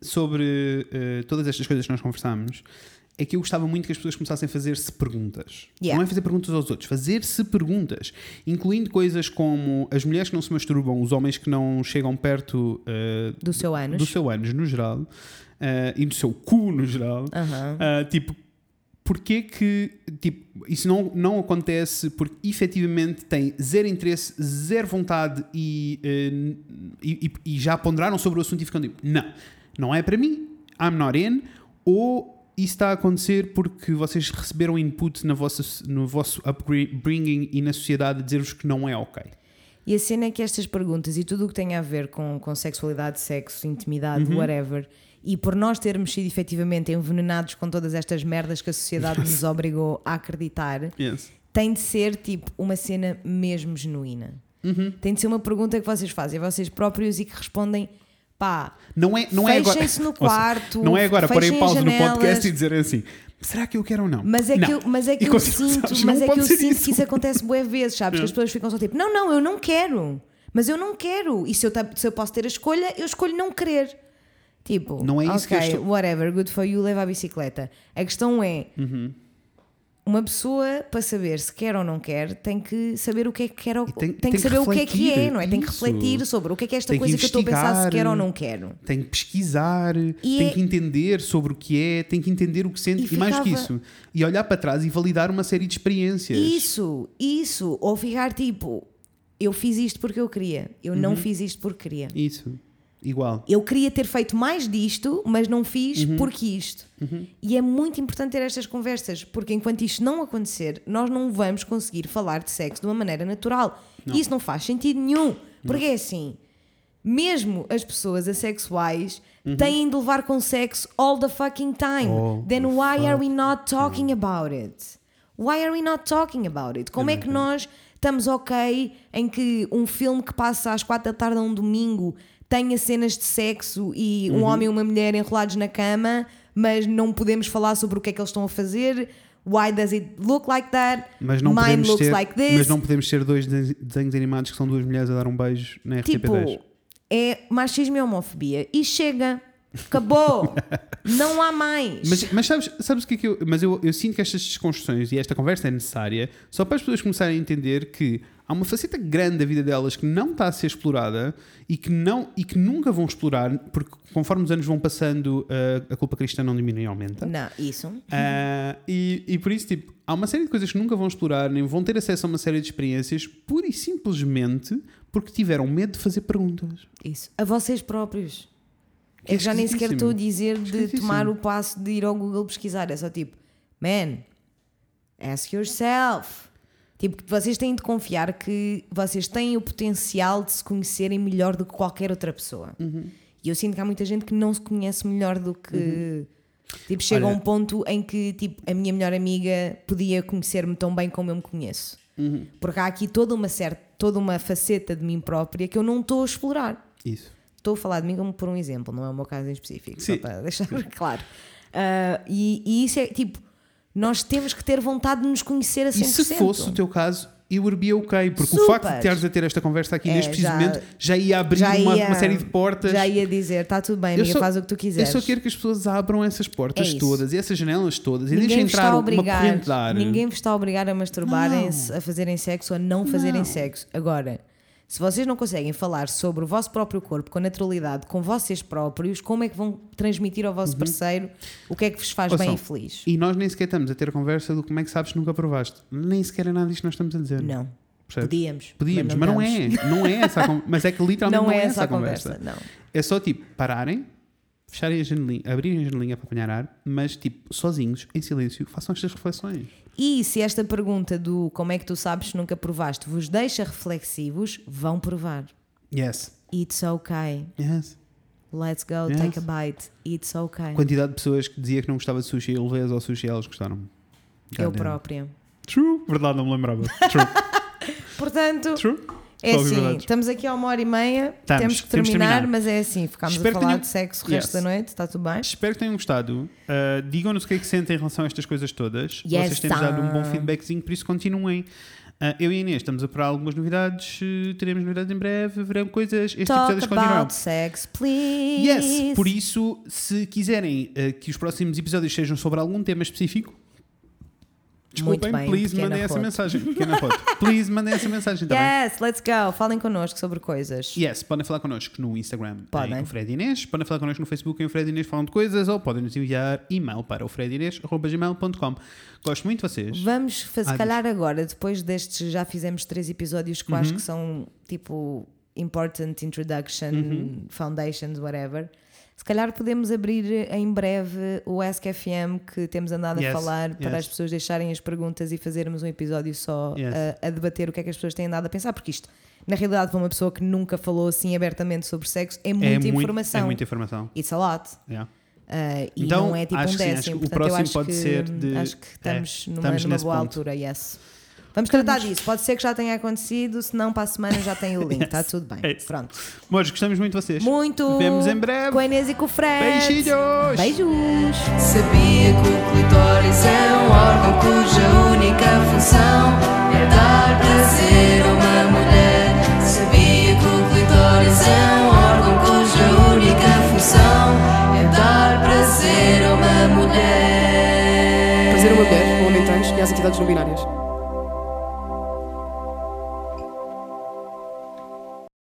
sobre eh, todas estas coisas que nós conversámos é que eu gostava muito que as pessoas começassem a fazer-se perguntas. Yeah. Não é fazer perguntas aos outros, fazer-se perguntas. Incluindo coisas como as mulheres que não se masturbam, os homens que não chegam perto eh, Do seu ânus. do seu ânus no geral eh, e do seu cu no geral. Aham. Ah, tipo, porquê que tipo, isso não, não acontece porque efetivamente tem zero interesse, zero vontade e, eh, e, e- e já ponderaram sobre o assunto e ficam tipo, não, não é para mim, I'm not in, ou isso está a acontecer porque vocês receberam input na vossa, no vosso upbringing e na sociedade a dizer-vos que não é ok. E a cena é que estas perguntas e tudo o que tem a ver com, com sexualidade, sexo, intimidade, Uhum. whatever, e por nós termos sido efetivamente envenenados com todas estas merdas que a sociedade nos obrigou a acreditar, Yes. tem de ser tipo uma cena mesmo genuína. Uhum. Tem de ser uma pergunta que vocês fazem a vocês próprios e que respondem Pá, Não é, não é agora. No quarto, Não é agora porem pausa no podcast e dizerem assim: será que eu quero ou não? Mas é Não. que eu, mas é que E eu sinto, sabes, mas não é que eu sinto que isso acontece bué vezes, sabes? Que as pessoas ficam só tipo, não, não, eu não quero. Mas eu não quero. E se eu, se eu posso ter a escolha, eu escolho não querer. Tipo, Não é isso que eu ok, estou- whatever, good for you, leva a bicicleta. A questão é, Uhum. Uma pessoa, para saber se quer ou não quer, tem que saber o que é que quer ou E tem- tem, tem que que saber o que é que é, não é? Tem que isso. refletir sobre o que é que é esta que coisa que, eu estou a pensar se investigar. quer ou não quero. Tem que pesquisar, tem é- que entender sobre o que é, tem que entender o que sente E e, mais que isso. E olhar para trás e validar uma série de experiências. Isso, isso. Ou ficar tipo, eu fiz isto porque eu queria, eu Uhum. não fiz isto porque queria. Isso. Igual. Eu queria ter feito mais disto, mas não fiz Uhum. porque isto. E é muito importante ter estas conversas, porque enquanto isto não acontecer, nós não vamos conseguir falar de sexo de uma maneira natural. E isso não faz sentido nenhum. Porque é assim, mesmo as pessoas assexuais têm de levar com sexo all the fucking time. Uhum. All Then the why are we not talking about it? Why are we not talking about it? Como é que nós estamos ok em que um filme que passa às quatro da tarde a um domingo tenha cenas de sexo e Uhum. um homem e uma mulher enrolados na cama, mas não podemos falar sobre o que é que eles estão a fazer? Why does it look like that? Mas não, Mine podemos looks ter, like this. mas não podemos ter dois de- desenhos animados que são duas mulheres a dar um beijo na Tipo, RTP10. é machismo e homofobia. E chega. Acabou. não há mais. Mas, mas sabes, sabes o que é que eu. Mas eu, eu sinto que estas desconstruções e esta conversa é necessária só para as pessoas começarem a entender que há uma faceta grande da vida delas que não está a ser explorada e que, não, e que nunca vão explorar, porque conforme os anos vão passando, a, a culpa cristã não diminui e aumenta. Não, isso. Ah, e, e por isso, tipo, há uma série de coisas que nunca vão explorar, nem vão ter acesso a uma série de experiências, pura e simplesmente porque tiveram medo de fazer perguntas. Isso. A vocês próprios. É que já nem sequer estou a dizer de tomar o passo de ir ao Google pesquisar. É só tipo, man, ask yourself. Tipo, vocês têm de confiar que vocês têm o potencial de se conhecerem melhor do que qualquer outra pessoa. Uhum. E eu sinto que há muita gente que não se conhece melhor do que. Tipo, chega a Olha- um ponto em que tipo, a minha melhor amiga podia conhecer-me tão bem como eu me conheço. Uhum. Porque há aqui toda uma certa, toda uma faceta de mim própria que eu não estou a explorar. Isso. Estou a falar de mim como por um exemplo, não é o meu caso em específico, só Sim. para deixar [LAUGHS] claro. Ah, e, e isso é tipo, nós temos que ter vontade de nos conhecer a 100%. E se fosse o teu caso, eu be ok, porque o Super. facto de teres a ter esta conversa aqui É, neste preciso momento já ia abrir já uma, ia- uma série de portas. Já ia dizer, está tudo bem, amiga, só- faz o que tu quiseres. Eu só quero que as pessoas abram essas portas É todas e essas janelas todas e deixem entrar a uma obrigar, corrente de ar. ninguém vos está a obrigar a masturbarem-se, a fazerem sexo ou a não fazerem sexo. Agora, se vocês não conseguem falar sobre o vosso próprio corpo com naturalidade, com vocês próprios, como é que vão transmitir ao vosso parceiro o que é que vos faz bem Uhum. Ouçam, e feliz? E nós nem sequer estamos a ter a conversa do como é que sabes que nunca provaste. Nem sequer é nada disto que nós estamos a dizer. Não. Percebes? Podíamos. Podíamos, mas não, estamos. é. Não é essa a Mas é que literalmente Não não, é essa a conversa. conversa, não. É só tipo pararem, fecharem a janelinha, abrirem a janelinha para apanhar ar, mas tipo sozinhos, em silêncio, façam estas reflexões. E se esta pergunta do como é que tu sabes se nunca provaste vos deixa reflexivos, vão provar. Yes. It's okay. Yes. Let's go, Yes. take a bite. It's okay. Quantidade de pessoas que dizia que não gostava de sushi e levei-as ao sushi e elas gostaram. Eu própria. True. Verdade, não me lembrava. [LAUGHS] True. Portanto, True. É Só assim, estamos aqui a uma hora e meia, Estamos, temos que temos de terminar, terminar. mas é assim, ficámos Espero a falar tenham- de sexo o resto Yes. da noite, está tudo bem? Espero que tenham gostado. Uh, Digam-nos o que é que sentem em relação a estas coisas todas. Yes, Vocês têm-nos dado um bom feedbackzinho, por isso continuem. Uh, eu e a Inês estamos a procurar algumas novidades. uh, teremos novidades em breve. Verão coisas. Estes Talk episódios continuarão. about sex, please. Yes, por isso, se quiserem uh, que os próximos episódios sejam sobre algum tema específico, desculpem, bem, please mandem essa mensagem. Pequena foto. Please mandem essa mensagem também. Yes, let's go. Falem connosco sobre coisas. Yes, podem falar connosco no Instagram Podem. em o Fred Inês, podem falar connosco no Facebook em o Fred Inês Falam de Coisas ou podem nos enviar e-mail para o fredinês.gmail.com. Gosto muito de vocês. Vamos, se Ah, calhar agora, depois destes, já fizemos três episódios que eu acho Uhum. que são tipo important introduction, Uhum. foundations, whatever. Se calhar podemos abrir em breve o Ask FM que temos andado Yes, a falar para yes. as pessoas deixarem as perguntas e fazermos um episódio só Yes. a, a debater o que é que as pessoas têm andado a pensar, porque isto, na realidade, para uma pessoa que nunca falou assim abertamente sobre sexo, é muita é muito- informação. É muita informação. It's a lot. Yeah. Uh, e Então, não é tipo acho um sim, décimo. o Portanto, eu próximo acho pode que, ser de- acho que é, estamos numa, estamos numa boa ponto. altura, yes. Vamos tratar disso. Pode ser que já tenha acontecido, se não, para a semana já tem o [LAUGHS] link. Está tudo bem. É isso. Pronto. Amores, gostamos muito de vocês. Muito. Vemos em breve. Com a Inês e com o Fred. Beijinhos. Beijos. Sabia que o clitóris é um órgão cuja única função é dar prazer a uma mulher. Sabia que o clitóris é um órgão cuja única função é dar prazer a uma mulher. Prazer a uma mulher, ou homem trans e às entidades não binárias.